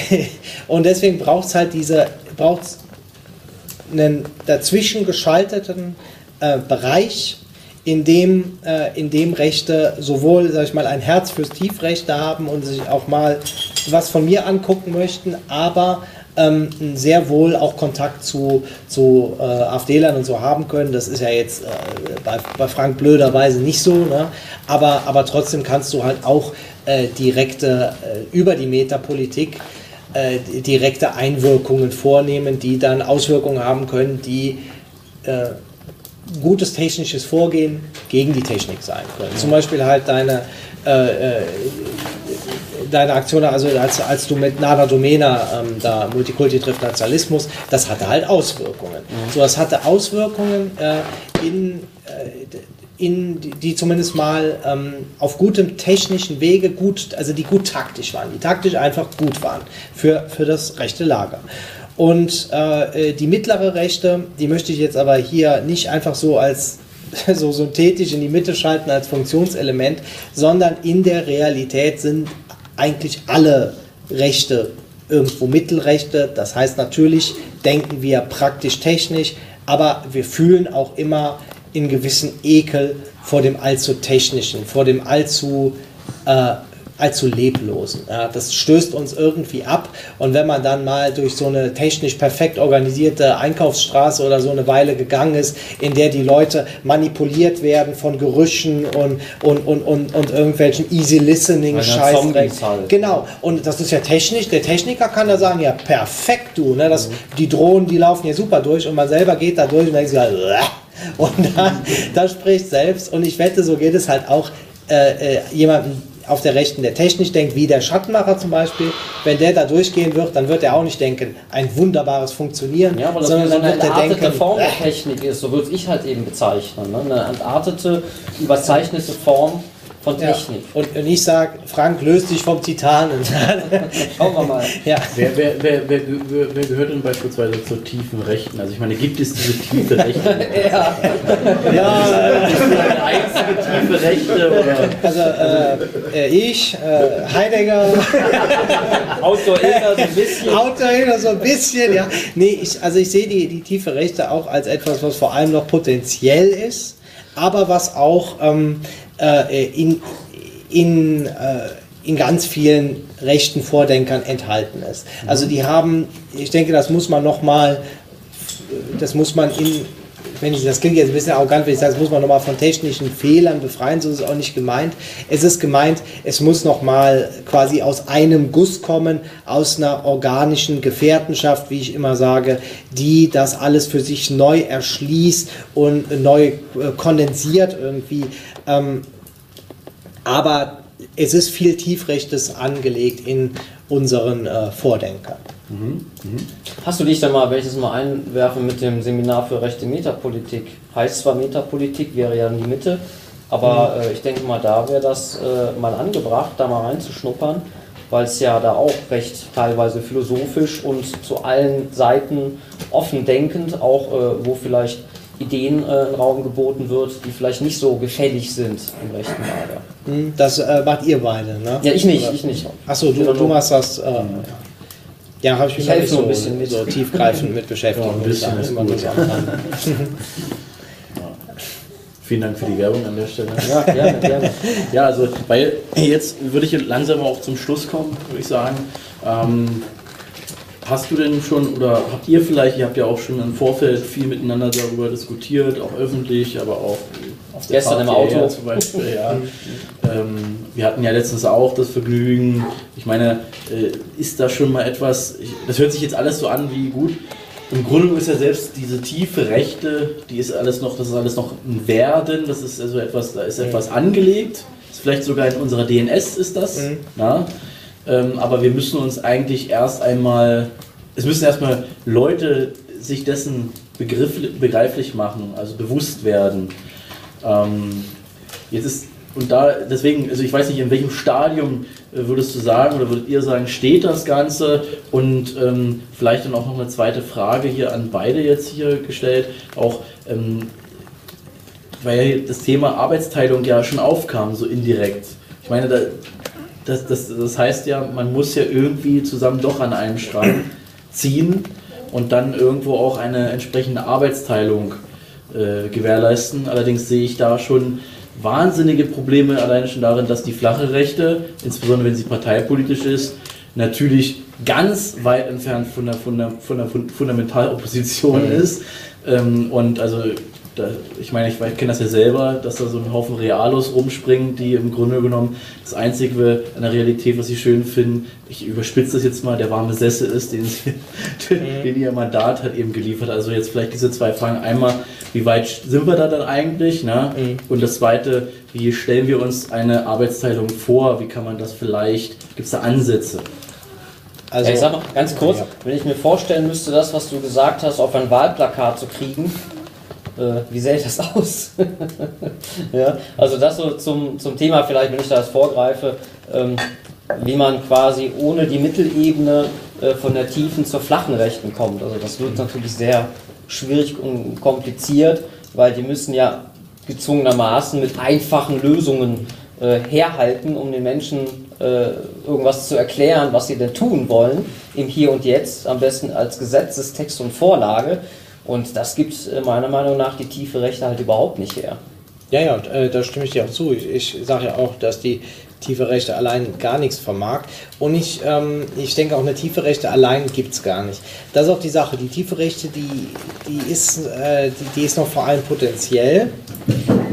Und deswegen braucht es halt diese, braucht's einen dazwischen geschalteten äh, Bereich, in dem, äh, in dem Rechte sowohl, sag ich mal, ein Herz fürs Tiefrechte haben und sich auch mal was von mir angucken möchten, aber ähm, sehr wohl auch Kontakt zu, zu äh, AfDlern und so haben können. Das ist ja jetzt äh, bei, bei Frank blöderweise nicht so, ne? aber, aber trotzdem kannst du halt auch äh, direkte, äh, über die Metapolitik äh, direkte Einwirkungen vornehmen, die dann Auswirkungen haben können, die äh, gutes technisches Vorgehen gegen die Technik sein können. Zum Beispiel halt deine, deine Aktion, also als, als du mit Nada Domena ähm, da Multikulti trifft Nationalismus, das hatte halt Auswirkungen. So, das hatte Auswirkungen äh, in, äh, in, die, die zumindest mal ähm, auf gutem technischen Wege gut, also die gut taktisch waren, die taktisch einfach gut waren für, für das rechte Lager. Und äh, die mittlere Rechte, die möchte ich jetzt aber hier nicht einfach so als so synthetisch in die Mitte schalten als Funktionselement, sondern in der Realität sind eigentlich alle Rechte irgendwo Mittelrechte. Das heißt, natürlich denken wir praktisch technisch, aber wir fühlen auch immer in gewissen Ekel vor dem allzu technischen, vor dem allzu äh, allzu leblosen. Ja, das stößt uns irgendwie ab. Und wenn man dann mal durch so eine technisch perfekt organisierte Einkaufsstraße oder so eine Weile gegangen ist, in der die Leute manipuliert werden von Gerüchen und, und, und, und, und irgendwelchen easy listening scheiß halt. Genau. Und das ist ja technisch. Der Techniker kann da sagen, ja perfekt du. Ne? Das, mhm. Die Drohnen, die laufen ja super durch und man selber geht da durch und denkt sich halt, und da, da spricht selbst. Und ich wette, so geht es halt auch äh, äh, jemandem, auf der Rechten der Technik denkt, wie der Schattenmacher zum Beispiel, wenn der da durchgehen wird, dann wird er auch nicht denken, ein wunderbares Funktionieren, ja, sondern dann wird er denken, Form der Technik ist, so würde ich halt eben bezeichnen. Ne? Eine entartete, überzeichnete Form von Technik. Ja. Und, und, ich sage, Frank, löst dich vom Titanen. Schauen wir mal. Ja. Wer, wer, wer, wer, wer gehört denn beispielsweise zur tiefen Rechten? Also ich meine, gibt es diese tiefe Rechte? ja. ja. Ist eine einzige tiefe Rechte? Oder? Also äh, äh ich, äh, Heidegger. Autor Hilder so ein bisschen. Autor Hilder so ein bisschen, ja. Nee, ich, also ich sehe die, die tiefe Rechte auch als etwas, was vor allem noch potenziell ist aber was auch ähm, äh, in, in, äh, in ganz vielen rechten Vordenkern enthalten ist. Also die haben, ich denke, das muss man nochmal, das muss man in, wenn ich, das klingt jetzt ein bisschen arrogant, wenn ich sage, das muss man nochmal von technischen Fehlern befreien, so ist es auch nicht gemeint. Es ist gemeint, es muss nochmal quasi aus einem Guss kommen, aus einer organischen Gefährtenschaft, wie ich immer sage, die das alles für sich neu erschließt und neu äh, kondensiert irgendwie. Ähm, aber es ist viel Tiefrechtes angelegt in unseren äh, Vordenkern. Mhm. Mhm. Hast du dich da mal, wenn ich das mal einwerfen, mit dem Seminar für rechte Metapolitik? Heißt zwar Metapolitik, wäre ja in die Mitte, aber mhm. äh, ich denke mal, da wäre das äh, mal angebracht, da mal reinzuschnuppern, weil es ja da auch recht teilweise philosophisch und zu allen Seiten offen denkend, auch äh, wo vielleicht Ideen äh, in Raum geboten wird, die vielleicht nicht so gefällig sind im rechten Lager. Hm, das äh, macht ihr beide, ne? Ja, ich nicht, ich nicht. Achso, du, du machst das. Äh, ja, habe ich mich ich so, ein bisschen mit. so tiefgreifend mit beschäftigt. Ja, ein bisschen ist gut. Vielen Dank für die Werbung an der Stelle. Ja, gerne, gerne. Ja, also, weil jetzt würde ich langsam auch zum Schluss kommen, würde ich sagen. Ähm, Hast du denn schon oder habt ihr vielleicht, ihr habt ja auch schon im Vorfeld viel miteinander darüber diskutiert, auch öffentlich, aber auch auf der Gestern im Auto zum Beispiel, ja. ähm, wir hatten ja letztens auch das Vergnügen. Ich meine, äh, ist da schon mal etwas, ich, das hört sich jetzt alles so an wie gut. Im Grunde ist ja selbst diese tiefe Rechte, die ist alles noch, das ist alles noch ein Werden, das ist also etwas, da ist etwas angelegt. Ist vielleicht sogar in unserer DNS ist das. Mhm. Na? Ähm, aber wir müssen uns eigentlich erst einmal, es müssen erstmal Leute sich dessen Begriff, begreiflich machen, also bewusst werden. Ähm, jetzt ist, und da, deswegen, also ich weiß nicht, in welchem Stadium äh, würdest du sagen oder würdet ihr sagen, steht das Ganze? Und ähm, vielleicht dann auch noch eine zweite Frage hier an beide jetzt hier gestellt, auch ähm, weil das Thema Arbeitsteilung ja schon aufkam, so indirekt. Ich meine, da, das, das, das heißt ja, man muss ja irgendwie zusammen doch an einem Strang ziehen und dann irgendwo auch eine entsprechende Arbeitsteilung äh, gewährleisten. Allerdings sehe ich da schon wahnsinnige Probleme alleine schon darin, dass die flache Rechte, insbesondere wenn sie parteipolitisch ist, natürlich ganz weit entfernt von der, von der, von der Fundamentalopposition mhm. ist. Ähm, und also da, ich meine, ich, ich kenne das ja selber, dass da so ein Haufen Realos rumspringen, die im Grunde genommen das Einzige an der Realität, was sie schön finden, ich überspitze das jetzt mal, der warme Sessel ist, den, sie, mhm. den ihr Mandat hat eben geliefert. Also jetzt vielleicht diese zwei Fragen. Einmal, wie weit sind wir da dann eigentlich? Ne? Mhm. Und das Zweite, wie stellen wir uns eine Arbeitsteilung vor? Wie kann man das vielleicht, gibt es da Ansätze? Also, ja, ich sag noch ganz kurz, ja. wenn ich mir vorstellen müsste, das, was du gesagt hast, auf ein Wahlplakat zu kriegen, äh, wie sähe das aus? ja, also das so zum, zum Thema vielleicht, wenn ich da jetzt vorgreife, ähm, wie man quasi ohne die Mittelebene äh, von der tiefen zur flachen Rechten kommt. Also das wird natürlich sehr schwierig und kompliziert, weil die müssen ja gezwungenermaßen mit einfachen Lösungen äh, herhalten, um den Menschen äh, irgendwas zu erklären, was sie denn tun wollen, im Hier und Jetzt, am besten als Gesetzestext und Vorlage. Und das gibt äh, meiner Meinung nach die tiefe Rechte halt überhaupt nicht her. Ja, ja, äh, da stimme ich dir auch zu. Ich, sage ja auch, dass die tiefe Rechte allein gar nichts vermag. Und ich, ähm, ich denke auch, eine tiefe Rechte allein gibt es gar nicht. Das ist auch die Sache. Die tiefe Rechte, die, die, ist, äh, die, die ist noch vor allem potenziell.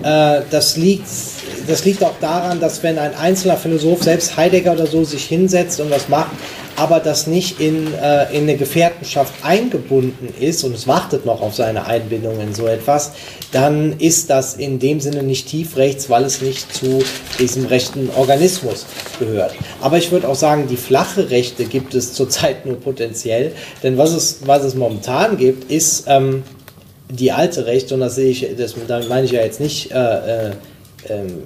Äh, das, liegt, das liegt auch daran, dass wenn ein einzelner Philosoph, selbst Heidegger oder so, sich hinsetzt und was macht, aber das nicht in, äh, in eine Gefährtenschaft eingebunden ist und es wartet noch auf seine Einbindung in so etwas, dann ist das in dem Sinne nicht tiefrechts, weil es nicht zu diesem rechten Organismus gehört. Aber ich würde auch sagen, die flache Rechte gibt es zurzeit nur potenziell, denn was es, was es momentan gibt, ist ähm, die alte Rechte, und das sehe ich, das, damit meine ich ja jetzt nicht äh, äh, ähm,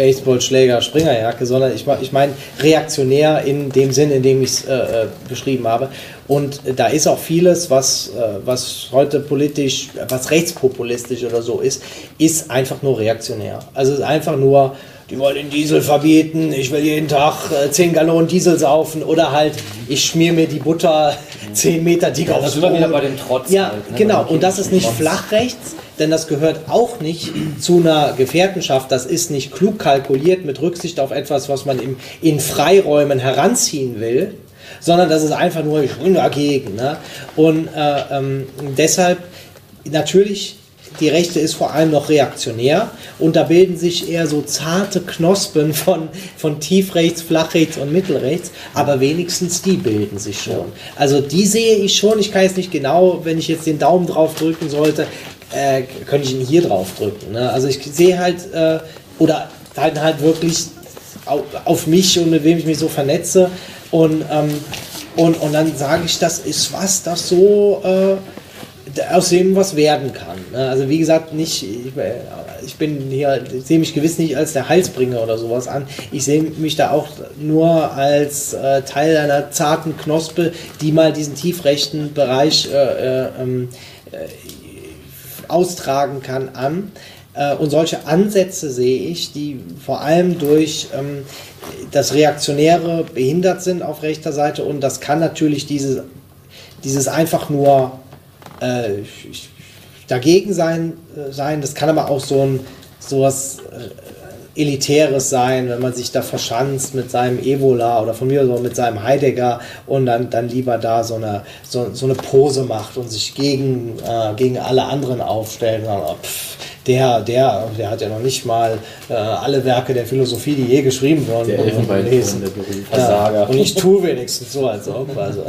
Baseballschläger, Springerjacke, sondern ich, ich meine reaktionär in dem Sinn, in dem ich es äh, äh, beschrieben habe. Und da ist auch vieles, was, äh, was heute politisch, was rechtspopulistisch oder so ist, ist einfach nur reaktionär. Also es ist einfach nur, die wollen den Diesel verbieten, ich will jeden Tag äh, 10 Gallonen Diesel saufen oder halt, ich schmier mir die Butter 10 Meter dick aufs Das sind wir wieder bei dem Trotz. Ja, halt, ne? genau. Und das ist nicht Trotz. flachrechts, denn das gehört auch nicht zu einer Gefährtenschaft. Das ist nicht klug kalkuliert mit Rücksicht auf etwas, was man im, in Freiräumen heranziehen will, sondern das ist einfach nur, ich bin dagegen. Ne? Und äh, ähm, deshalb natürlich. Die Rechte ist vor allem noch reaktionär und da bilden sich eher so zarte Knospen von, von tiefrechts, flachrechts und mittelrechts, aber wenigstens die bilden sich schon. Also die sehe ich schon, ich kann jetzt nicht genau, wenn ich jetzt den Daumen drauf drücken sollte, äh, könnte ich ihn hier drauf drücken. Ne? Also ich sehe halt, äh, oder halt, halt wirklich auf, auf mich und mit wem ich mich so vernetze und, ähm, und, und dann sage ich, das ist was, das so äh, aus dem was werden kann. ne? Also wie gesagt, nicht, ich, äh, ich bin hier, ich sehe mich gewiss nicht als der Heilsbringer oder sowas an. Ich sehe mich da auch nur als äh, Teil einer zarten Knospe, die mal diesen tiefrechten Bereich äh, äh, ähm, austragen kann an. Äh, Und solche Ansätze sehe ich, die vor allem durch ähm, das Reaktionäre behindert sind auf rechter Seite. Und das kann natürlich dieses, dieses einfach nur äh, dagegen sein, äh, sein. Das kann aber auch so ein sowas äh, Elitäres sein, wenn man sich da verschanzt mit seinem Evola oder von mir so mit seinem Heidegger und dann, dann lieber da so eine, so, so eine Pose macht und sich gegen, äh, gegen alle anderen aufstellt. Und dann, oh, pff, der, der, der hat ja noch nicht mal äh, alle Werke der Philosophie, die je geschrieben wurden, gelesen. Ja, und ich tue wenigstens so, als ob. Also,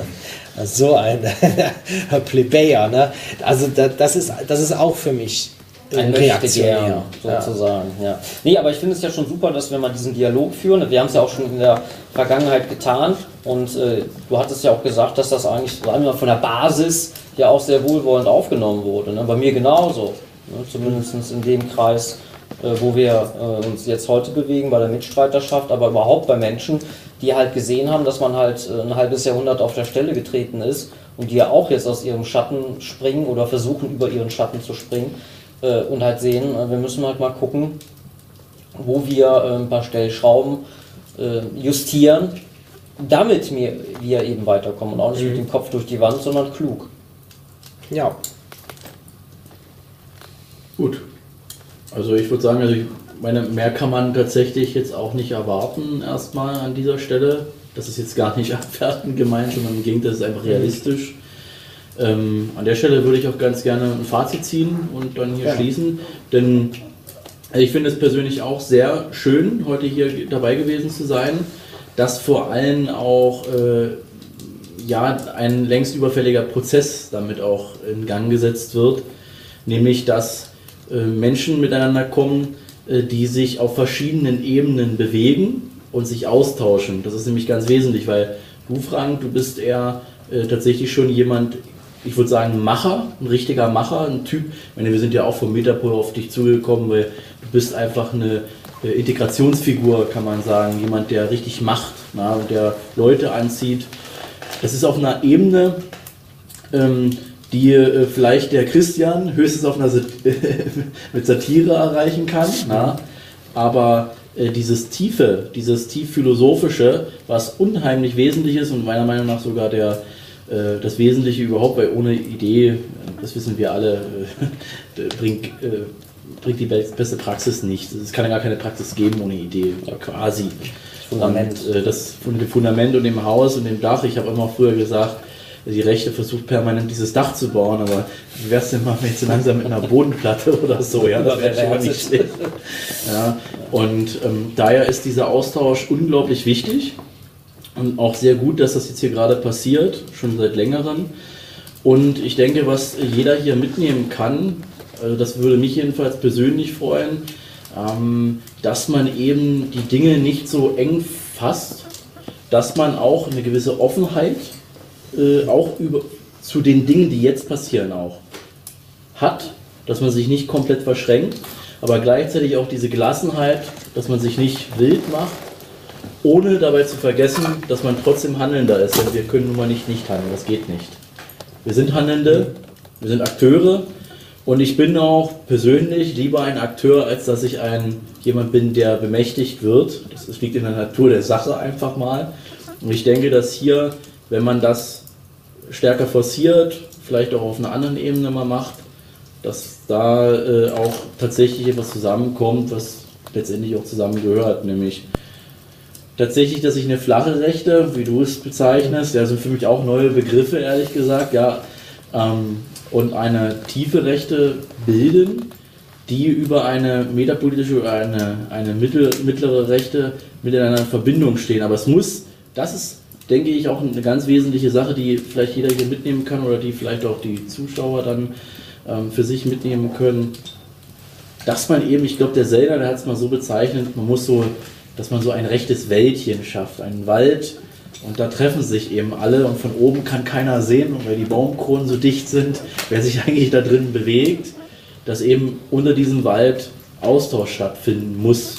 so ein Plebejer. Ne? Also da, das, ist, das ist auch für mich ein reaktionär. Sozusagen. Ja. Nee, aber ich finde es ja schon super, dass wir mal diesen Dialog führen. Wir haben es ja auch schon in der Vergangenheit getan und äh, du hattest ja auch gesagt, dass das eigentlich sagen wir von der Basis ja auch sehr wohlwollend aufgenommen wurde. Ne? Bei mir genauso. Ne? Zumindest in dem Kreis, äh, wo wir äh, uns jetzt heute bewegen, bei der Mitstreiterschaft, aber überhaupt bei Menschen, die halt gesehen haben, dass man halt äh, ein halbes Jahrhundert auf der Stelle getreten ist und die ja auch jetzt aus ihrem Schatten springen oder versuchen über ihren Schatten zu springen äh, und halt sehen, äh, wir müssen halt mal gucken, wo wir äh, ein paar Stellschrauben äh, justieren, damit wir, wir eben weiterkommen und auch nicht mit dem Kopf durch die Wand, sondern klug. Ja. Gut. Also ich würde sagen, also ich meine, mehr kann man tatsächlich jetzt auch nicht erwarten erstmal an dieser Stelle. Das ist jetzt gar nicht abwertend gemeint, sondern im Gegenteil, das ist einfach realistisch. Ähm, an der Stelle würde ich auch ganz gerne ein Fazit ziehen und dann hier Ja. schließen, denn ich finde es persönlich auch sehr schön, heute hier dabei gewesen zu sein, dass vor allem auch äh, ja, ein längst überfälliger Prozess damit auch in Gang gesetzt wird, nämlich dass äh, Menschen miteinander kommen, äh, die sich auf verschiedenen Ebenen bewegen und sich austauschen. Das ist nämlich ganz wesentlich, weil du, Frank, du bist eher äh, tatsächlich schon jemand ich würde sagen, Macher, ein richtiger Macher, ein Typ. Ich meine, wir sind ja auch vom Metapol auf dich zugekommen, weil du bist einfach eine äh, Integrationsfigur, kann man sagen. Jemand, der richtig macht, na, der Leute anzieht. Das ist auf einer Ebene, ähm, die äh, vielleicht der Christian höchstens auf einer Sat mit Satire erreichen kann. Na? Aber äh, dieses Tiefe, dieses tief philosophische, was unheimlich wesentlich ist und meiner Meinung nach sogar der, das Wesentliche überhaupt, weil ohne Idee, das wissen wir alle, bringt, bringt die beste Praxis nichts. Es kann ja gar keine Praxis geben ohne Idee, quasi. Fundament. Und, das Fundament und dem Haus und dem Dach, ich habe immer früher gesagt, die Rechte versucht permanent dieses Dach zu bauen, aber wie wäre es denn mal jetzt langsam mit einer Bodenplatte oder so? Ja, das wäre schon mal nicht schlecht. Ja, und ähm, daher ist dieser Austausch unglaublich wichtig und auch sehr gut, dass das jetzt hier gerade passiert, schon seit längerem. Und ich denke, was jeder hier mitnehmen kann, also das würde mich jedenfalls persönlich freuen, ähm, dass man eben die Dinge nicht so eng fasst, dass man auch eine gewisse Offenheit äh, auch über, zu den Dingen, die jetzt passieren, auch hat, dass man sich nicht komplett verschränkt, aber gleichzeitig auch diese Gelassenheit, dass man sich nicht wild macht, ohne dabei zu vergessen, dass man trotzdem Handelnder ist. Denn wir können nun mal nicht nicht handeln, das geht nicht. Wir sind Handelnde, wir sind Akteure und ich bin auch persönlich lieber ein Akteur, als dass ich ein jemand bin, der bemächtigt wird. Das liegt in der Natur der Sache einfach mal. Und ich denke, dass hier, wenn man das stärker forciert, vielleicht auch auf einer anderen Ebene mal macht, dass da äh, auch tatsächlich etwas zusammenkommt, was letztendlich auch zusammengehört, nämlich tatsächlich, dass ich eine flache Rechte, wie du es bezeichnest, ja, sind für mich auch neue Begriffe, ehrlich gesagt, ja, ähm, und eine tiefe Rechte bilden, die über eine metapolitische oder eine, eine mittel, mittlere Rechte miteinander in Verbindung stehen. Aber es muss, das ist denke ich, auch eine ganz wesentliche Sache, die vielleicht jeder hier mitnehmen kann oder die vielleicht auch die Zuschauer dann ähm, für sich mitnehmen können. Dass man eben, ich glaube, der Zelda, der hat es mal so bezeichnet, man muss so, dass man so ein rechtes Wäldchen schafft, einen Wald und da treffen sich eben alle und von oben kann keiner sehen, weil die Baumkronen so dicht sind, wer sich eigentlich da drin bewegt, dass eben unter diesem Wald Austausch stattfinden muss.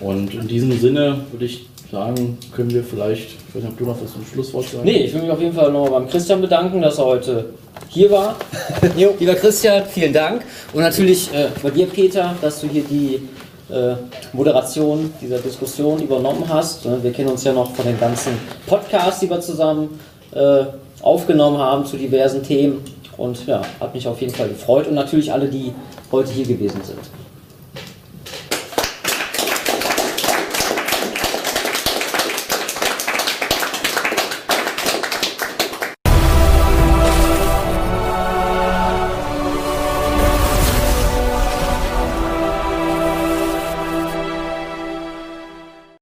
Und in diesem Sinne würde ich sagen, können wir vielleicht, ich weiß nicht, ob du noch was zum Schlusswort sagen Nee, ich will mich auf jeden Fall nochmal beim Christian bedanken, dass er heute hier war. Lieber Christian, vielen Dank. Und natürlich äh, bei dir, Peter, dass du hier die Moderation dieser Diskussion übernommen hast. Wir kennen uns ja noch von den ganzen Podcasts, die wir zusammen äh, aufgenommen haben zu diversen Themen. Und ja, hat mich auf jeden Fall gefreut. Und natürlich alle, die heute hier gewesen sind.